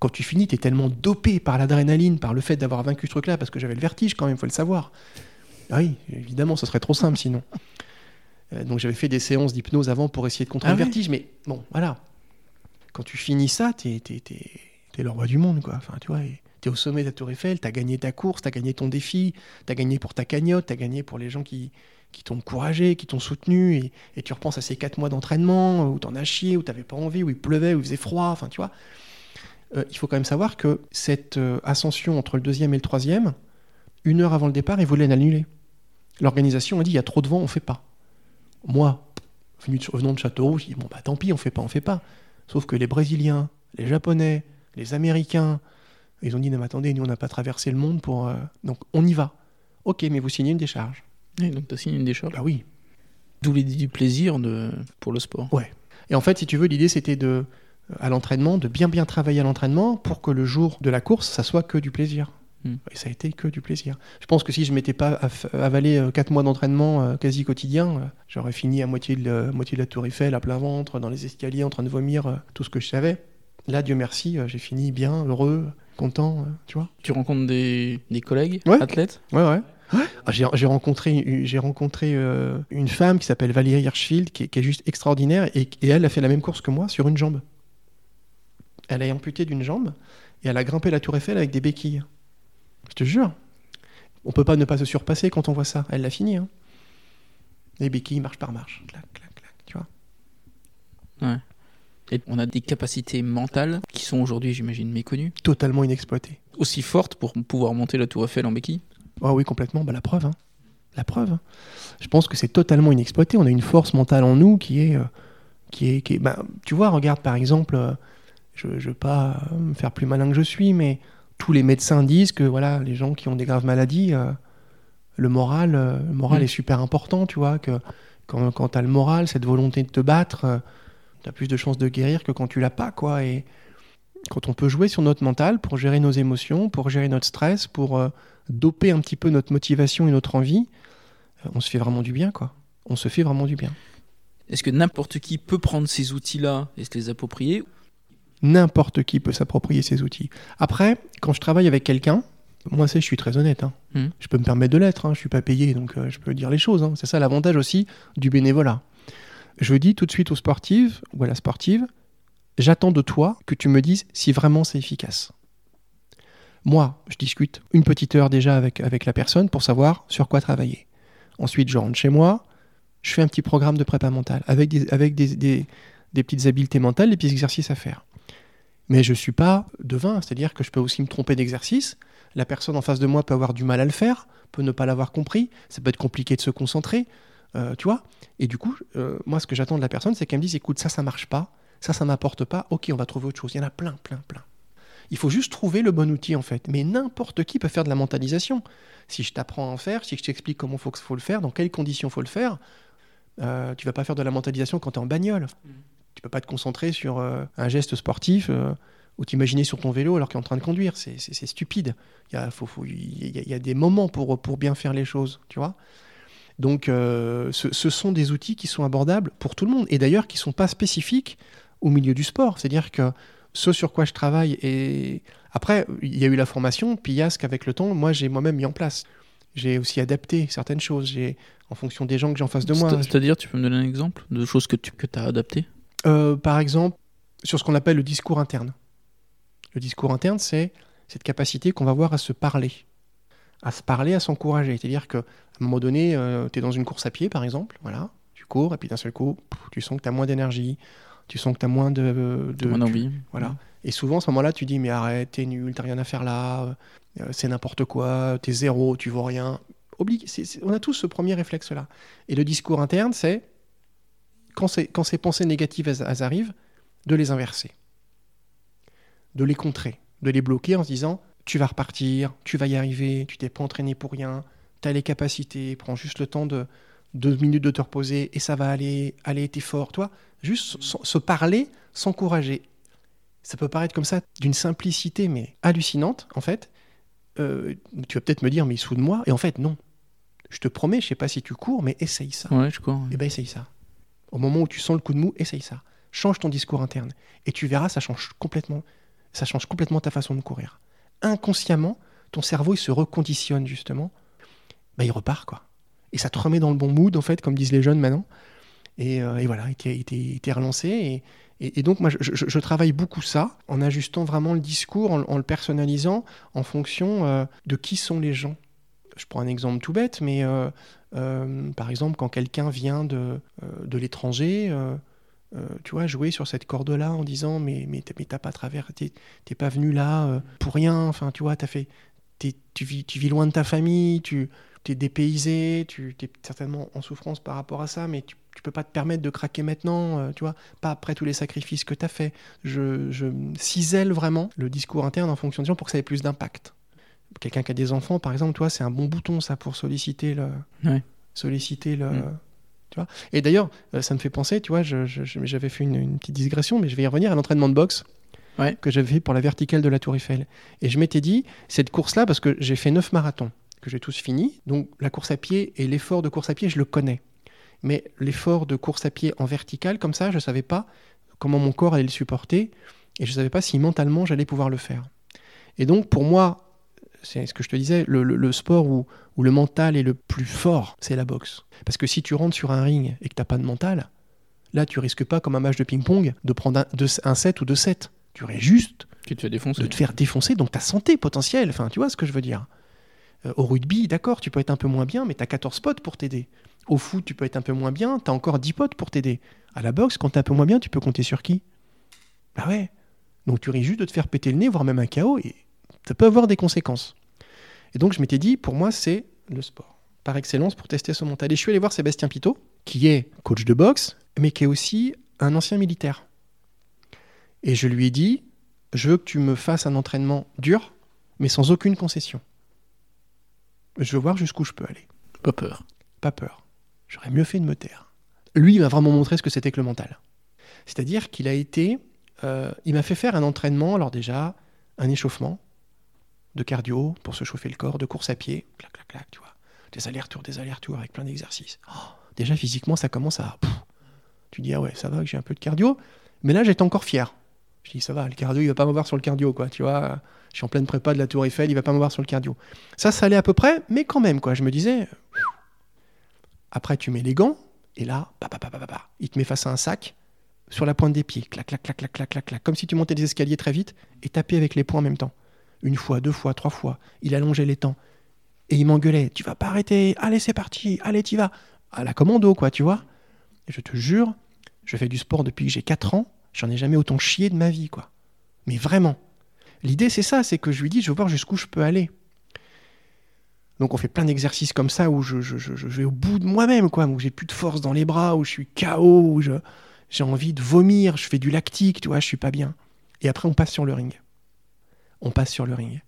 Quand tu finis, t'es tellement dopé par l'adrénaline, par le fait d'avoir vaincu ce truc-là, parce que j'avais le vertige quand même, faut le savoir. Ah oui, évidemment, ce serait trop simple sinon. Euh, donc j'avais fait des séances d'hypnose avant pour essayer de contrer Ah le vertige, mais bon, voilà. Quand tu finis ça, t'es, t'es, t'es- t'es le roi du monde, quoi. Enfin, tu vois, t'es au sommet de la Tour Eiffel, t'as gagné ta course, t'as gagné ton défi, t'as gagné pour ta cagnotte, t'as gagné pour les gens qui, qui t'ont encouragé, qui t'ont soutenu, et, tu repenses à ces quatre mois d'entraînement où t'en as chié, où t'avais pas envie, où il pleuvait, où il faisait froid, enfin, tu vois. Euh, il faut quand même savoir que cette euh, ascension entre le deuxième et le troisième, une heure avant le départ, ils voulaient l'annuler. L'organisation a dit il y a trop de vent, on fait pas. Moi, venu de, venant de Châteauroux, je dis bon bah tant pis, on fait pas, on fait pas. Sauf que les Brésiliens, les Japonais, les Américains, ils ont dit non mais attendez, nous on n'a pas traversé le monde pour euh, donc on y va. Ok, mais vous signez une décharge. Et donc t'as signé une décharge. Bah oui. D'où l'idée du plaisir de... pour le sport. Et en fait, si tu veux, l'idée c'était de à l'entraînement, de bien bien travailler à l'entraînement pour que le jour de la course, ça soit que du plaisir. Hmm. Et ça a été que du plaisir. Je pense que si je m'étais pas avalé 4 mois d'entraînement euh, quasi quotidien, euh, j'aurais fini à moitié de, la, moitié de la tour Eiffel, à plein ventre, dans les escaliers, en train de vomir euh, tout ce que je savais. Là, Dieu merci, euh, j'ai fini bien, heureux, content, euh, tu vois. Tu rencontres des, des collègues Ouais. athlètes? Ouais, ouais. Ah, J'ai rencontré, j'ai rencontré euh, une femme qui s'appelle Valérie Hirschfield, qui est, qui est juste extraordinaire, et, et elle a fait la même course que moi sur une jambe. Elle est amputée d'une jambe, et elle a grimpé la tour Eiffel avec des béquilles. Je te jure. On peut pas ne pas se surpasser quand on voit ça. Elle l'a fini. Hein. Les béquilles, marche par marche. Clac, clac, clac, tu vois. Et on a des capacités mentales qui sont aujourd'hui, j'imagine, méconnues, Totalement inexploité. aussi fortes pour pouvoir monter la tour Eiffel en béquille. Ah oui, complètement. Bah, la preuve. hein. La preuve. hein. Je pense que c'est totalement inexploité. On a une force mentale en nous qui est. euh, qui est, qui est- bah, tu vois, regarde par exemple, euh, je ne veux pas euh, me faire plus malin que je suis, mais tous les médecins disent que voilà, les gens qui ont des graves maladies, euh, le moral, le moral Mm. est super important, tu vois, que quand, quand tu as le moral, cette volonté de te battre, tu as plus de chances de guérir que quand tu l'as pas, quoi. Et quand on peut jouer sur notre mental pour gérer nos émotions, pour gérer notre stress, pour euh, doper un petit peu notre motivation et notre envie, euh, on se fait vraiment du bien, quoi. On se fait vraiment du bien. Est-ce que n'importe qui peut prendre ces outils-là et se les approprier N'importe qui peut s'approprier ces outils. Après, quand je travaille avec quelqu'un, moi, c'est, je suis très honnête. hein. Mhm. Je peux me permettre de l'être. Hein. Je suis pas payé, donc euh, je peux dire les choses. hein. C'est ça l'avantage aussi du bénévolat. Je dis tout de suite aux sportives ou à la sportive, j'attends de toi que tu me dises si vraiment c'est efficace. Moi, je discute une petite heure déjà avec, avec la personne pour savoir sur quoi travailler. Ensuite, je rentre chez moi, je fais un petit programme de prépa mentale avec des, avec des, des- petites habiletés mentales, des petits exercices à faire. Mais je suis pas devin, c'est-à-dire que je peux aussi me tromper d'exercice. La personne en face de moi peut avoir du mal à le faire, peut ne pas l'avoir compris, ça peut être compliqué de se concentrer, euh, tu vois. Et du coup, euh, moi, ce que j'attends de la personne, c'est qu'elle me dise, écoute, ça, ça marche pas, ça, ça m'apporte pas, ok, on va trouver autre chose. Il y en a plein, plein, plein. Il faut juste trouver le bon outil, en fait. Mais n'importe qui peut faire de la mentalisation. Si je t'apprends à en faire, si je t'explique comment il faut, faut, le faire, dans quelles conditions il faut le faire, euh, tu vas pas faire de la mentalisation quand tu es en bagnole. Tu Tu peux pas te concentrer sur euh, un geste sportif euh, ou t'imaginer sur ton vélo alors qu'il est en train de conduire. C'est stupide. Il y a, faut, faut, il y a, des moments pour, pour bien faire les choses, tu vois. Donc, ce, ce, sont des outils qui sont abordables pour tout le monde et d'ailleurs qui sont pas spécifiques au milieu du sport. C'est-à-dire que ce sur quoi je travaille et après, il y a eu la formation, puis il y a ce qu'avec le temps, moi j'ai moi-même mis en place. J'ai aussi adapté certaines choses. J'ai en fonction des gens que j'ai en face de moi. C'est-à-dire, tu peux me donner un exemple de choses que tu que as adaptées? Euh, Par exemple, sur ce qu'on appelle le discours interne. Le discours interne, c'est cette capacité qu'on va voir à se parler, à se parler, à s'encourager. C'est-à-dire qu'à un moment donné, euh, tu es dans une course à pied, par exemple, voilà, tu cours, et puis d'un seul coup, tu sens que tu as moins d'énergie, tu sens que tu as moins de... de moins d'envie. Voilà. Et souvent, à ce moment-là, tu dis, mais arrête, t'es nul, t'as rien à faire là, euh, c'est n'importe quoi, t'es zéro, tu vaux rien on a tous ce premier réflexe-là. Et le discours interne, c'est quand, quand, ces pensées négatives elles, arrivent, de les inverser, de les contrer, de les bloquer en se disant tu vas repartir, tu vas y arriver, tu t'es pas entraîné pour rien, tu as les capacités, prends juste le temps de deux minutes de te reposer et ça va aller, allez, t'es fort, toi. Juste se parler, s'encourager. Ça peut paraître comme ça d'une simplicité, mais hallucinante, en fait. Euh, tu vas peut-être me dire, mais il se fout de moi? Et en fait, non. Je te promets, je sais pas si tu cours, mais essaye ça. Ouais, je cours. Et eh ben essaye ça. Au moment où tu sens le coup de mou, essaye ça. Change ton discours interne. Et tu verras, ça change complètement, ça change complètement ta façon de courir. Inconsciemment, ton cerveau, il se reconditionne justement. Bah, il repart, quoi. Et ça te remet dans le bon mood, en fait, comme disent les jeunes maintenant. Et, euh, voilà, il était relancé. Et, donc, moi, je, travaille beaucoup ça, en ajustant vraiment le discours, en, le personnalisant en fonction euh, de qui sont les gens. Je prends un exemple tout bête, mais euh, par exemple, quand quelqu'un vient de, de l'étranger, tu vois, jouer sur cette corde-là en disant Mais, mais t'as pas travers, t'es pas venu là pour rien, enfin, tu vois, as fait, tu vis loin de ta famille, tu es dépaysé, tu es certainement en souffrance par rapport à ça, mais tu tu peux pas te permettre de craquer maintenant, euh, tu vois, pas après tous les sacrifices que tu as fait. Je, je cisèle vraiment le discours interne en fonction des gens pour que ça ait plus d'impact. Quelqu'un qui a des enfants, par exemple, toi, c'est un bon bouton, ça, pour solliciter le. Solliciter le. Mm. Tu vois Et d'ailleurs, euh, ça me fait penser, tu vois, j'avais fait une, petite digression, mais je vais y revenir à l'entraînement de boxe. que j'avais fait pour la verticale de la Tour Eiffel. Et je m'étais dit, cette course-là, parce que j'ai fait neuf marathons, que j'ai tous fini, donc la course à pied et l'effort de course à pied, je le connais mais l'effort de course à pied en vertical, comme ça, je ne savais pas comment mon corps allait le supporter, et je ne savais pas si mentalement j'allais pouvoir le faire. Et donc, pour moi, c'est ce que je te disais, le, sport où, le mental est le plus fort, c'est la boxe. Parce que si tu rentres sur un ring et que tu n'as pas de mental, là, tu risques pas, comme un match de ping-pong, de prendre un, un set ou deux sets. Tu aurais juste te fais défoncer. de te faire défoncer, donc ta santé potentielle. Enfin, tu vois ce que je veux dire. Euh, au rugby, d'accord, tu peux être un peu moins bien, mais tu as 14 potes pour t'aider. Au foot, tu peux être un peu moins bien, tu as encore 10 potes pour t'aider. À la boxe, quand tu un peu moins bien, tu peux compter sur qui? Bah ouais. Donc tu risques juste de te faire péter le nez, voire même un chaos, et ça peut avoir des conséquences. Et donc je m'étais dit, pour moi, c'est le sport, par excellence, pour tester ce mental. Et je suis allé voir Sébastien Pitot, qui est coach de boxe, mais qui est aussi un ancien militaire. Et je lui ai dit, je veux que tu me fasses un entraînement dur, mais sans aucune concession. Je veux voir jusqu'où je peux aller. Pas peur. Pas peur. J'aurais mieux fait de me taire. Lui, il m'a vraiment montré ce que c'était que le mental. C'est-à-dire qu'il a été. Euh, il m'a fait faire un entraînement, alors déjà, un échauffement de cardio pour se chauffer le corps, de course à pied, clac, clac, clac, tu vois. Des allers-retours, des allers-retours avec plein d'exercices. Oh, déjà, physiquement, ça commence à. tu dis, ah ouais, ça va, que j'ai un peu de cardio. Mais là, j'étais encore fier. Je dis, ça va, le cardio, il va pas m'avoir sur le cardio, quoi, tu vois. Je suis en pleine prépa de la Tour Eiffel, il va pas m'avoir sur le cardio. Ça, ça allait à peu près, mais quand même, quoi. Je me disais, après, tu mets les gants, et là, il te met face à un sac sur la pointe des pieds. Clac, clac, clac, clac, clac, clac, clac. Comme si tu montais des escaliers très vite et tapais avec les poings en même temps. Une fois, deux fois, trois fois. Il allongeait les temps. Et il m'engueulait. Tu vas pas arrêter. Allez, c'est parti. Allez, tu vas. À la commando, quoi, tu vois. Je te jure, je fais du sport depuis que j'ai 4 ans. J'en ai jamais autant chié de ma vie, quoi. Mais vraiment. L'idée, c'est ça. C'est que je lui dis, je veux voir jusqu'où je peux aller. Donc on fait plein d'exercices comme ça où je, vais au bout de moi-même, quoi, où j'ai plus de force dans les bras, où je suis KO, où j'ai envie de vomir, je fais du lactique, tu vois, je suis pas bien. Et après, on passe sur le ring. On passe sur le ring.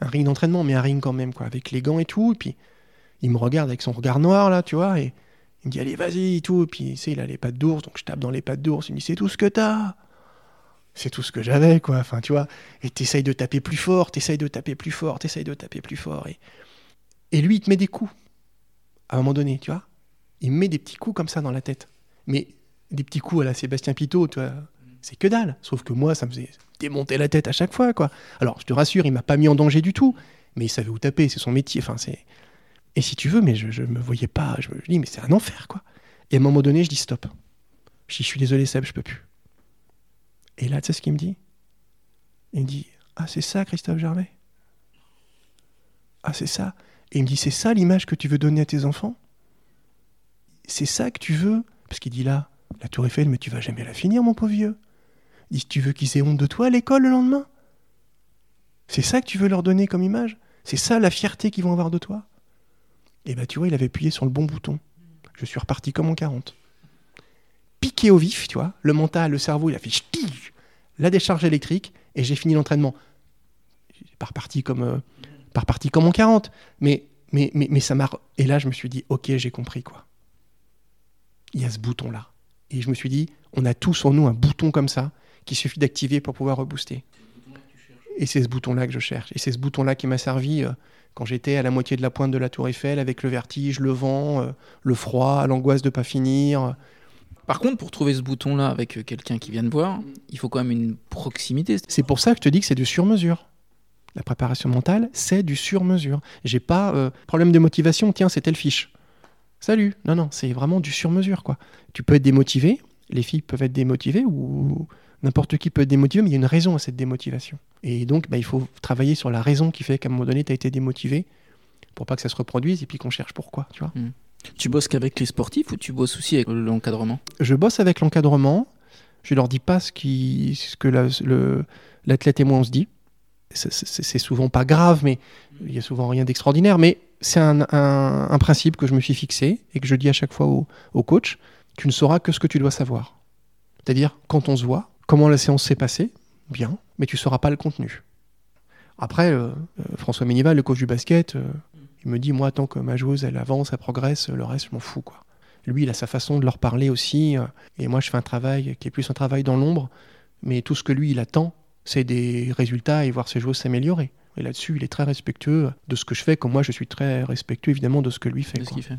Un ring d'entraînement, mais un ring quand même, quoi, avec les gants et tout. Et puis, il me regarde avec son regard noir, là, tu vois, et il me dit, allez, vas-y, et tout. Et puis, il a les pattes d'ours, donc je tape dans les pattes d'ours. Il me dit, c'est tout ce que t'as. C'est tout ce que j'avais, quoi. Enfin, tu vois. Et t'essayes de taper plus fort, t'essayes de taper plus fort, t'essayes de taper plus fort. Et, et lui, il te met des coups. À un moment donné, tu vois. Il me met des petits coups comme ça dans la tête. Mais des petits coups à la Sébastien Pitot, tu vois. C'est que dalle. Sauf que moi, ça me faisait démonter la tête à chaque fois, quoi. Alors, je te rassure, il m'a pas mis en danger du tout. Mais il savait où taper, c'est son métier. Enfin, c'est. Et si tu veux, mais je, je me voyais pas. Je me dis, mais c'est un enfer, quoi. Et à un moment donné, je dis stop. Je dis, je suis désolé, Seb, je peux plus. Et là, tu sais ce qu'il me dit? Il me dit Ah, c'est ça, Christophe Gervais? Ah, c'est ça. Et il me dit C'est ça l'image que tu veux donner à tes enfants? C'est ça que tu veux? Parce qu'il dit là, la Tour Eiffel, mais tu vas jamais la finir, mon pauvre vieux. Il dit Tu veux qu'ils aient honte de toi à l'école le lendemain? C'est ça que tu veux leur donner comme image? C'est ça la fierté qu'ils vont avoir de toi? Et bah, tu vois, il avait appuyé sur le bon bouton. Je suis reparti comme en 40 piqué au vif, tu vois. Le mental, le cerveau, il a fait ch'ti, la décharge électrique et j'ai fini l'entraînement. Pas reparti comme, euh, pas reparti comme en 40, mais, mais, mais, mais ça m'a. Et là, je me suis dit, ok, j'ai compris quoi. Il y a ce bouton là. Et je me suis dit, on a tous en nous un bouton comme ça qu'il suffit d'activer pour pouvoir rebooster. Et c'est ce bouton là que je cherche. Et c'est ce bouton là qui m'a servi. euh, quand j'étais à la moitié de la pointe de la tour Eiffel avec le vertige, le vent, euh, le froid, l'angoisse de pas finir, Par contre, pour trouver ce bouton-là avec euh, quelqu'un qui vient de voir, il faut quand même une proximité. C'est pour ça que je te dis que c'est du sur-mesure. La préparation mentale, c'est du sur-mesure. J'ai pas euh, problème de motivation, tiens, c'était le fiche. Salut. Non, non, c'est vraiment du sur-mesure, quoi. Tu peux être démotivé, les filles peuvent être démotivées, ou n'importe qui peut être démotivé, mais il y a une raison à cette démotivation. Et donc, bah, il faut travailler sur la raison qui fait qu'à un moment donné, tu as été démotivé, pour pas que ça se reproduise, et puis qu'on cherche pourquoi, tu vois. Tu bosses qu'avec les sportifs ou tu bosses aussi avec l'encadrement? Je bosse avec l'encadrement. Je leur dis pas ce, qui, ce que la- l'athlète et moi on se dit. C'est- souvent pas grave, mais il y a souvent rien d'extraordinaire. Mais c'est un, un- un principe que je me suis fixé et que je dis à chaque fois au, au coach tu ne sauras que ce que tu dois savoir. C'est-à-dire, quand on se voit, comment la séance s'est passée, bien, mais tu sauras pas le contenu. Après, euh, euh, François Ménival, le coach du basket, euh, il me dit moi, tant que ma joueuse, elle avance, elle progresse, le reste, je m'en fous. quoi. Lui, il a sa façon de leur parler aussi. euh, et moi, je fais un travail qui est plus un travail dans l'ombre. Mais tout ce que lui, il attend, c'est des résultats et voir ses joueuses s'améliorer. Et là-dessus, il est très respectueux de ce que je fais, comme moi, je suis très respectueux, évidemment, de ce que lui fait. de ce quoi. qu'il fait.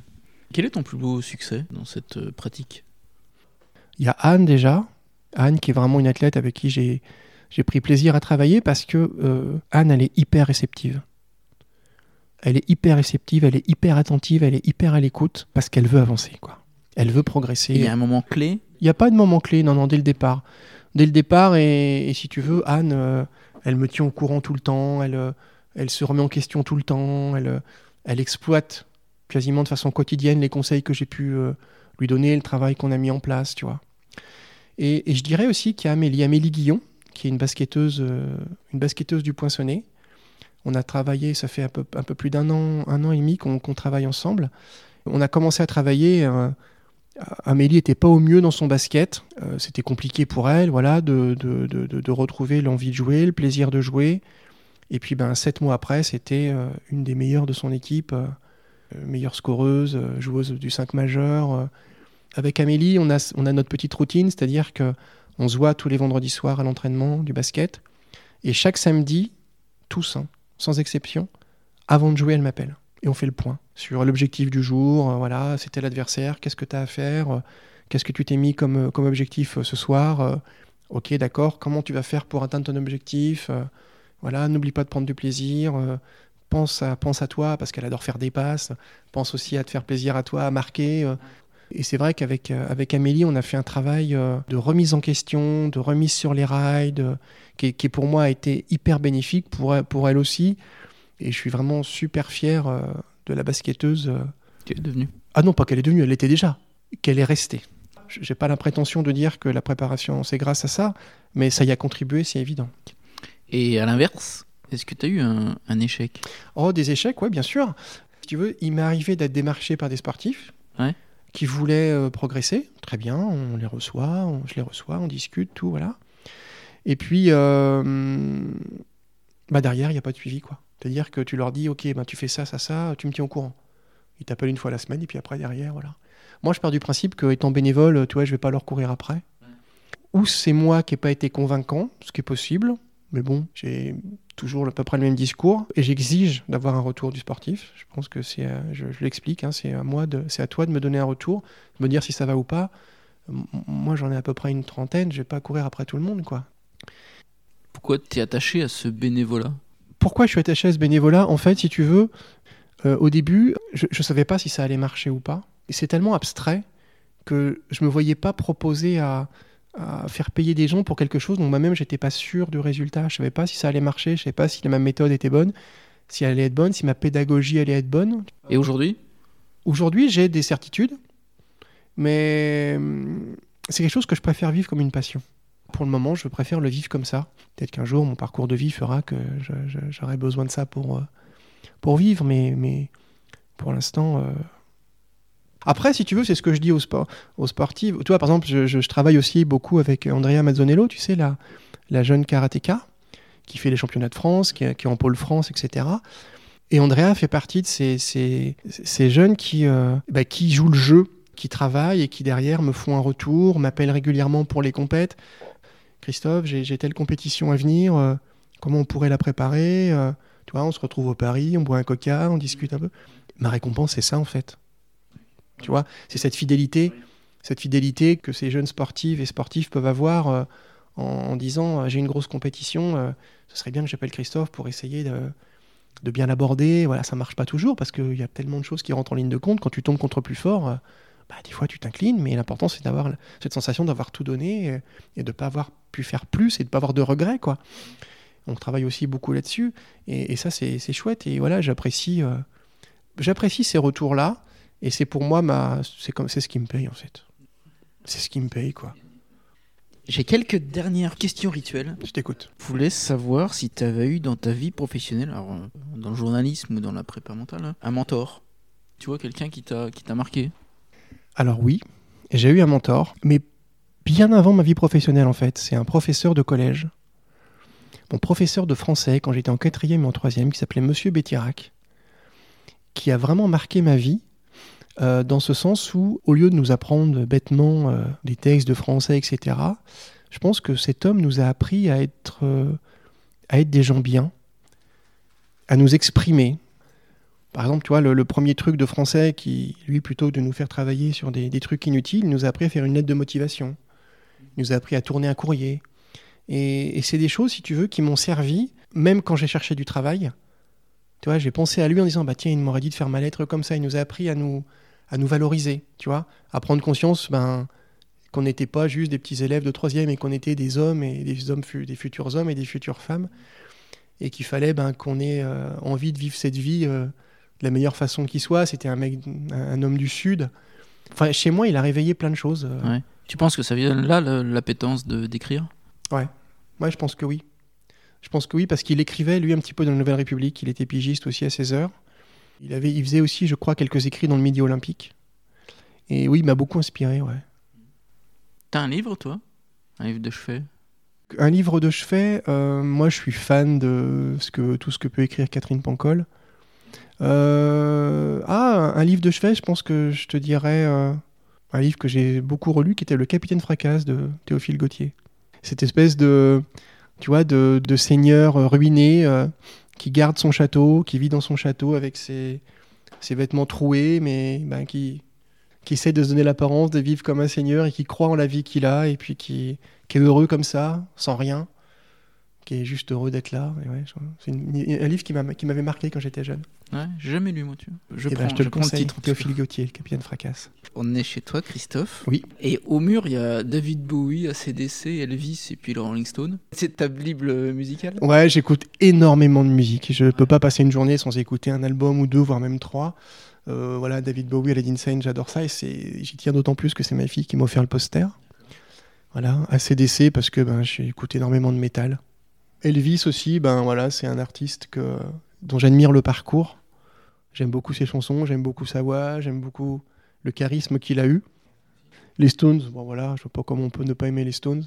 Quel est ton plus beau succès dans cette pratique? Il y a Anne déjà. Anne, qui est vraiment une athlète avec qui j'ai, j'ai pris plaisir à travailler parce que euh, Anne, elle est hyper réceptive. Elle est hyper réceptive, elle est hyper attentive, elle est hyper à l'écoute parce qu'elle veut avancer. quoi. Elle veut progresser. Il y a un moment clé? Il n'y a pas de moment clé, non, non, dès le départ. Dès le départ, et, et si tu veux, Anne, euh, elle me tient au courant tout le temps, elle, euh, elle se remet en question tout le temps, elle, elle exploite quasiment de façon quotidienne les conseils que j'ai pu lui donner, le travail qu'on a mis en place, tu vois. Et, et je dirais aussi qu'il y a Amélie, Amélie Guillon, qui est une basketteuse, euh, une du Poinçonnet. On a travaillé, ça fait un peu, un peu plus d'un an, un an et demi qu'on travaille ensemble. On a commencé à travailler. euh, Amélie était pas au mieux dans son basket. Euh, C'était compliqué pour elle, voilà, de, de, de, retrouver l'envie de jouer, le plaisir de jouer. Et puis, ben, sept mois après, c'était une des meilleures de son équipe, meilleure scoreuse, joueuse du 5 majeur. Avec Amélie, on a, on a notre petite routine, c'est-à-dire que on se voit tous les vendredis soirs à l'entraînement du basket. Et chaque samedi, tous, hein, sans exception, avant de jouer, elle m'appelle. Et on fait le point sur l'objectif du jour. euh, voilà, c'était l'adversaire, qu'est-ce que tu as à faire euh, Qu'est-ce que tu t'es mis comme, euh, objectif ce soir Ok, d'accord, comment tu vas faire pour atteindre ton objectif Voilà, n'oublie pas de prendre du plaisir. pense à toi, parce qu'elle adore faire des passes. Pense aussi à te faire plaisir à toi, à marquer. Et c'est vrai qu'avec euh, avec Amélie, on a fait un travail euh, de remise en question, de remise sur les rides, euh, qui, qui pour moi a été hyper bénéfique, pour, elle- pour elle aussi. Et je suis vraiment super fier de la basketteuse. euh. Tu es devenu Ah non, pas qu'elle est devenue, elle l'était déjà, qu'elle est restée. J'ai pas la prétention de dire que la préparation, c'est grâce à ça, mais ça y a contribué, c'est évident. Et à l'inverse, Est-ce que tu as eu un, un échec? Oh, des échecs, ouais, bien sûr. Si tu veux, il m'est arrivé d'être démarché par des sportifs Ouais. Qui voulaient euh, progresser. Très bien, on les reçoit, on- je les reçois, on discute, tout, voilà. Et puis, euh, bah derrière, il n'y a pas de suivi, quoi. C'est-à-dire que tu leur dis, ok, ben tu fais ça, ça, ça, tu me tiens au courant. Ils t'appellent une fois la semaine, et puis après, derrière, voilà. Moi, je pars du principe que, étant bénévole, tu vois, je vais pas leur courir après. Ou c'est moi qui n'ai pas été convaincant, ce qui est possible, mais bon, j'ai toujours à peu près le même discours, et j'exige d'avoir un retour du sportif. Je pense que c'est, euh, je, je l'explique, hein, c'est à moi, de, c'est à toi de me donner un retour, de me dire si ça va ou pas. M- moi, j'en ai à peu près une trentaine, je vais pas courir après tout le monde, quoi. Pourquoi tu es attaché à ce bénévolat? Pourquoi je suis attaché à ce bénévolat? En fait, si tu veux, euh, au début, je ne savais pas si ça allait marcher ou pas. Et c'est tellement abstrait que je me voyais pas proposer à, à faire payer des gens pour quelque chose dont moi-même j'étais pas sûr du résultat. Je savais pas si ça allait marcher, je savais pas si ma méthode était bonne, si elle allait être bonne, si ma pédagogie allait être bonne. Et aujourd'hui? Aujourd'hui, j'ai des certitudes, mais hum, c'est quelque chose que je préfère vivre comme une passion. Pour le moment, je préfère le vivre comme ça. Peut-être qu'un jour, mon parcours de vie fera que j'aurai besoin de ça pour, euh, pour vivre, mais, mais pour l'instant. euh, Après, si tu veux, c'est ce que je dis aux, sport, aux sportifs. Tu vois, par exemple, je, travaille aussi beaucoup avec Andrea Mazzonello, tu sais, la, la jeune karatéka qui fait les championnats de France, qui, qui est en pôle France, etc. Et Andrea fait partie de ces, jeunes qui, euh, bah, qui jouent le jeu, qui travaillent et qui derrière me font un retour, m'appellent régulièrement pour les compètes. Christophe, j'ai j'ai telle compétition à venir, euh, comment on pourrait la préparer euh, Tu vois, on se retrouve au Paris, on boit un coca, on discute un peu. Ma récompense, c'est ça en fait. Tu vois, c'est cette fidélité, cette fidélité que ces jeunes sportives et sportifs peuvent avoir euh, en, disant euh, j'ai une grosse compétition, euh, ce serait bien que j'appelle Christophe pour essayer de, bien l'aborder. Voilà, ça marche pas toujours parce qu'il y a tellement de choses qui rentrent en ligne de compte. Quand tu tombes contre plus fort, bah, des fois tu t'inclines, mais l'important c'est d'avoir cette sensation d'avoir tout donné et de pas avoir pu faire plus et de pas avoir de regrets, quoi. On travaille aussi beaucoup là-dessus et, ça c'est chouette et voilà, j'apprécie ces retours-là et c'est pour moi ma c'est comme c'est ce qui me paye en fait. C'est ce qui me paye quoi. J'ai quelques dernières questions rituelles. Je t'écoute. Je voulais savoir si tu avais eu dans ta vie professionnelle, alors, euh, dans le journalisme ou dans la prépa mentale, hein, un mentor. Tu vois, quelqu'un qui t'a qui t'a marqué? Alors oui, j'ai eu un mentor, mais bien avant ma vie professionnelle en fait. C'est un professeur de collège. Mon professeur de français quand j'étais en quatrième et en troisième, qui s'appelait Monsieur Bétirac, qui a vraiment marqué ma vie, euh, dans ce sens où, au lieu de nous apprendre bêtement euh, des textes de français, etc., je pense que cet homme nous a appris à être, euh, à être des gens bien, à nous exprimer, par exemple, tu vois, le, premier truc de français qui, lui, plutôt que de nous faire travailler sur des, des trucs inutiles, il nous a appris à faire une lettre de motivation. Il nous a appris à tourner un courrier. Et, et c'est des choses, si tu veux, qui m'ont servi, même quand j'ai cherché du travail. Tu vois, j'ai pensé à lui en disant, bah tiens, il m'aurait dit de faire ma lettre comme ça. Il nous a appris à nous, à nous valoriser, tu vois, à prendre conscience ben, qu'on n'était pas juste des petits élèves de troisième et qu'on était des hommes et des, hommes, des futurs hommes et des futures femmes. Et qu'il fallait ben, qu'on ait euh, envie de vivre cette vie euh, de la meilleure façon qui soit. C'était un mec, un, homme du Sud. Enfin, chez moi, il a réveillé plein de choses. euh. Ouais. Tu penses que ça vient là, le- l'appétence de d'écrire? Ouais, je pense que oui. Je pense que oui, parce qu'il écrivait, lui, un petit peu dans la Nouvelle République. Il était pigiste aussi à 16 heures. Il, avait, il faisait aussi, je crois, quelques écrits dans le Midi Olympique. Et oui, il m'a beaucoup inspiré, ouais. T'as un livre, toi? Un livre de chevet? Un livre de chevet, euh, moi, je suis fan de ce que, tout ce que peut écrire Catherine Pancol. Euh, ah, un livre de chevet, je pense que je te dirais euh, un livre que j'ai beaucoup relu, qui était Le Capitaine Fracasse de Théophile Gautier. Cette espèce de, tu vois, de, de seigneur ruiné qui garde son château, qui vit dans son château avec ses, ses vêtements troués, mais ben, qui, qui essaie de se donner l'apparence de vivre comme un seigneur et qui croit en la vie qu'il a et puis qui, qui est heureux comme ça, sans rien, qui est juste heureux d'être là. Ouais, c'est un livre qui m'a- qui m'avait marqué quand j'étais jeune. Ouais, jamais lu, moi, tu vois. Je Eh ben, prends, je te le conseille, titre. Théophile Gautier, le capitaine Fracasse. On est chez toi, Christophe. Oui. Et au mur, il y a David Bowie, ACDC, Elvis et puis le Rolling Stone. C'est ta bible musicale? Ouais, j'écoute énormément de musique. Je peux pas passer une journée sans écouter un album ou deux, voire même trois. Euh, voilà, David Bowie, Aladdin Sane, j'adore ça et j'y tiens d'autant plus que c'est ma fille qui m'a offert le poster. Voilà, ACDC parce que ben, j'ai écouté énormément de métal. Elvis aussi, ben voilà, c'est un artiste que, dont j'admire le parcours. J'aime beaucoup ses chansons, j'aime beaucoup sa voix, j'aime beaucoup le charisme qu'il a eu. Les Stones, bon voilà, je vois pas comment on peut ne pas aimer les Stones,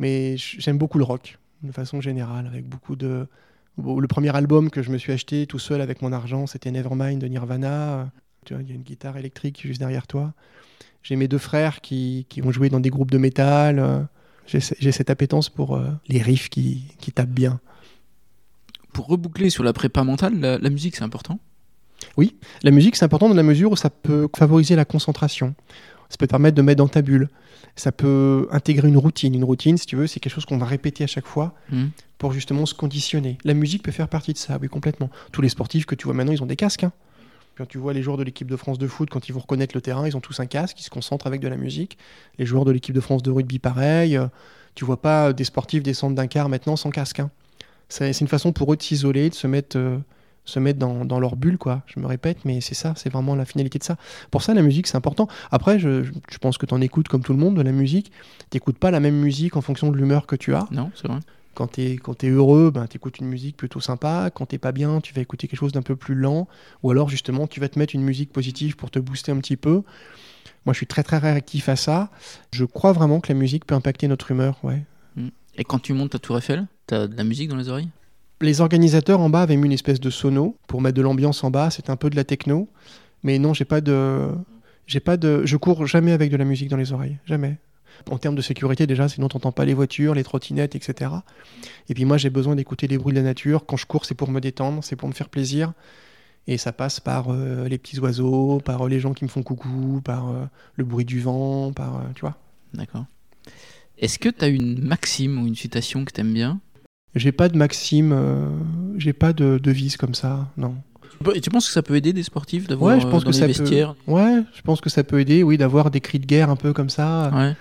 mais j'aime beaucoup le rock de façon générale, avec beaucoup de. Le premier album que je me suis acheté tout seul avec mon argent, c'était Nevermind de Nirvana. Tu vois, il y a une guitare électrique juste derrière toi. J'ai mes deux frères qui, qui ont joué dans des groupes de métal. J'ai cette appétence pour euh, les riffs qui, qui, tapent bien. Pour reboucler sur la prépa mentale, la, musique c'est important? Oui, la musique c'est important dans la mesure où ça peut favoriser la concentration. Ça peut te permettre de mettre dans ta bulle. Ça peut intégrer une routine. Une routine, si tu veux, c'est quelque chose qu'on va répéter à chaque fois mmh. pour justement se conditionner. La musique peut faire partie de ça, oui, complètement. Tous les sportifs que tu vois maintenant, ils ont des casques. Hein. Quand tu vois les joueurs de l'équipe de France de foot, quand ils vont reconnaître le terrain, ils ont tous un casque, ils se concentrent avec de la musique. Les joueurs de l'équipe de France de rugby, pareil. Tu vois pas des sportifs descendre d'un quart maintenant sans casque. Hein. C'est une façon pour eux de s'isoler, de se mettre, euh, dans, leur bulle, quoi. Je me répète, mais c'est ça, c'est vraiment la finalité de ça. Pour ça, la musique, c'est important. Après, je, je pense que tu en écoutes comme tout le monde de la musique. Tu n'écoutes pas la même musique en fonction de l'humeur que tu as. Non, c'est vrai. Quand tu es, es, heureux, ben, tu écoutes une musique plutôt sympa. Quand tu pas bien, tu vas écouter quelque chose d'un peu plus lent. Ou alors, justement, tu vas te mettre une musique positive pour te booster un petit peu. Moi, je suis très, très réactif à ça. Je crois vraiment que la musique peut impacter notre humeur. Ouais. Mm. Et quand tu montes à Tour Eiffel, tu as de la musique dans les oreilles? Les organisateurs en bas avaient mis une espèce de sono pour mettre de l'ambiance en bas. C'est un peu de la techno. Mais non, j'ai pas de. J'ai pas de. Je cours jamais avec de la musique dans les oreilles. Jamais en termes de sécurité déjà, sinon tu n'entends pas les voitures, les trottinettes, etc. Et puis moi j'ai besoin d'écouter les bruits de la nature. Quand je cours, c'est pour me détendre, c'est pour me faire plaisir. Et ça passe par euh, les petits oiseaux, par euh, les gens qui me font coucou, par euh, le bruit du vent, par... tu vois D'accord. Est-ce que tu as une maxime ou une citation que tu aimes bien? J'ai pas de maxime, j'ai pas de devise comme ça, non. Et tu penses que ça peut aider des sportifs d'avoir ouais, je pense que ça vestiaires? Ouais, je pense que ça peut aider, oui, d'avoir des cris de guerre un peu comme ça. Ouais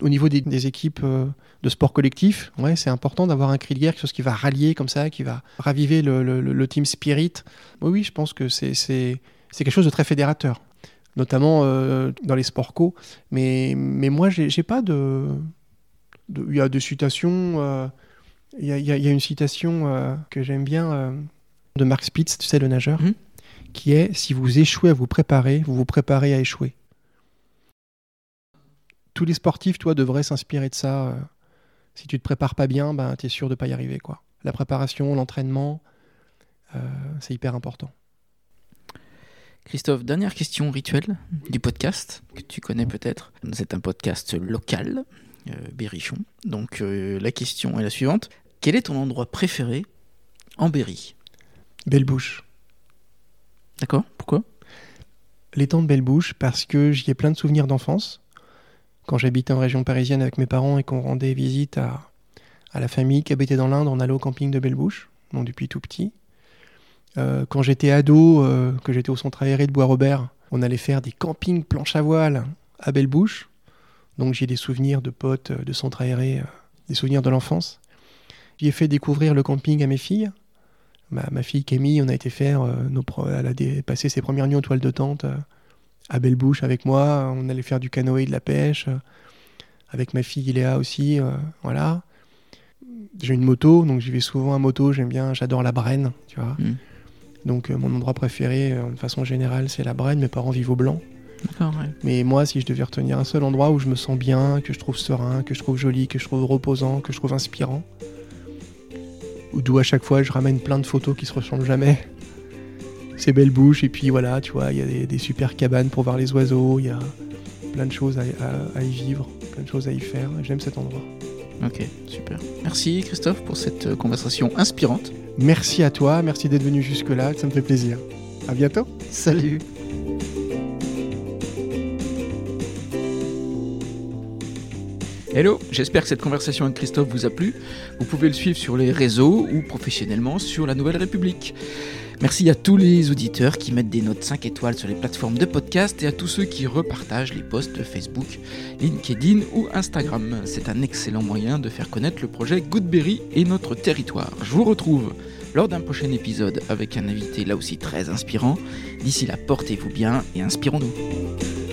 au niveau des, équipes euh, de sport collectif, ouais, c'est important d'avoir un cri de guerre, quelque chose qui va rallier comme ça, qui va raviver le, team spirit. Oui, oui, je pense que c'est quelque chose de très fédérateur, notamment euh, dans les sports co. Mais, mais moi, j'ai pas de. Il y a des citations. Euh, il y, a, y, a, une citation que j'aime bien de Mark Spitz, tu sais, le nageur, mmh. qui est Si vous échouez à vous préparer, vous vous préparez à échouer tous les sportifs, toi, devraient s'inspirer de ça. Euh. si tu te prépares pas bien, ben, tu es sûr de pas y arriver. Quoi. La préparation, l'entraînement, euh, c'est hyper important. Christophe, dernière question rituelle du podcast que tu connais peut-être. C'est un podcast local, euh, Berrichon. Donc la question est la suivante. Quel est ton endroit préféré en Berry? Belle Bouche. D'accord, pourquoi? L'étang de Belle Bouche parce que j'y ai plein de souvenirs d'enfance quand j'habitais en région parisienne avec mes parents et qu'on rendait visite à, à la famille qui habitait dans l'Inde, on allait au camping de Belle-Bouche, donc depuis tout petit. Euh, quand j'étais ado, euh, que j'étais au centre aéré de Bois-Robert, on allait faire des campings planches à voile à Belle-Bouche. Donc j'ai des souvenirs de potes euh, de centre aéré, des souvenirs de l'enfance. J'y ai fait découvrir le camping à mes filles. Ma, fille Camille, on a été faire, elle a passé ses premières nuits en toile de tente à Belle-Bouche avec moi. On allait faire du canoë, de la pêche. Avec ma fille Iléa aussi. Euh, voilà. J'ai une moto, donc j'y vais souvent à moto. J'aime bien, j'adore la Brenne, tu vois. Mm. Donc euh, mon endroit préféré, euh, de façon générale, c'est la Brenne. Mes parents vivent au Blanc. Mais moi, si je devais retenir un seul endroit où je me sens bien, que je trouve serein, que je trouve joli, que je trouve reposant, que je trouve inspirant, d'où à chaque fois je ramène plein de photos qui se ressemblent jamais, c'est belle bouche et puis voilà, tu vois, il y a des, super cabanes pour voir les oiseaux, il y a plein de choses à, y vivre, plein de choses à y faire. J'aime cet endroit. Ok, super. Merci Christophe pour cette euh, conversation inspirante. Merci à toi, merci d'être venu jusque-là, ça me fait plaisir. À bientôt. Salut. Hello, j'espère que cette conversation avec Christophe vous a plu. Vous pouvez le suivre sur les réseaux ou professionnellement sur la Nouvelle République. Merci à tous les auditeurs qui mettent des notes 5 étoiles sur les plateformes de podcast et à tous ceux qui repartagent les posts Facebook, LinkedIn ou Instagram. C'est un excellent moyen de faire connaître le projet Goodberry et notre territoire. Je vous retrouve lors d'un prochain épisode avec un invité là aussi très inspirant. D'ici là, portez-vous bien et inspirons-nous.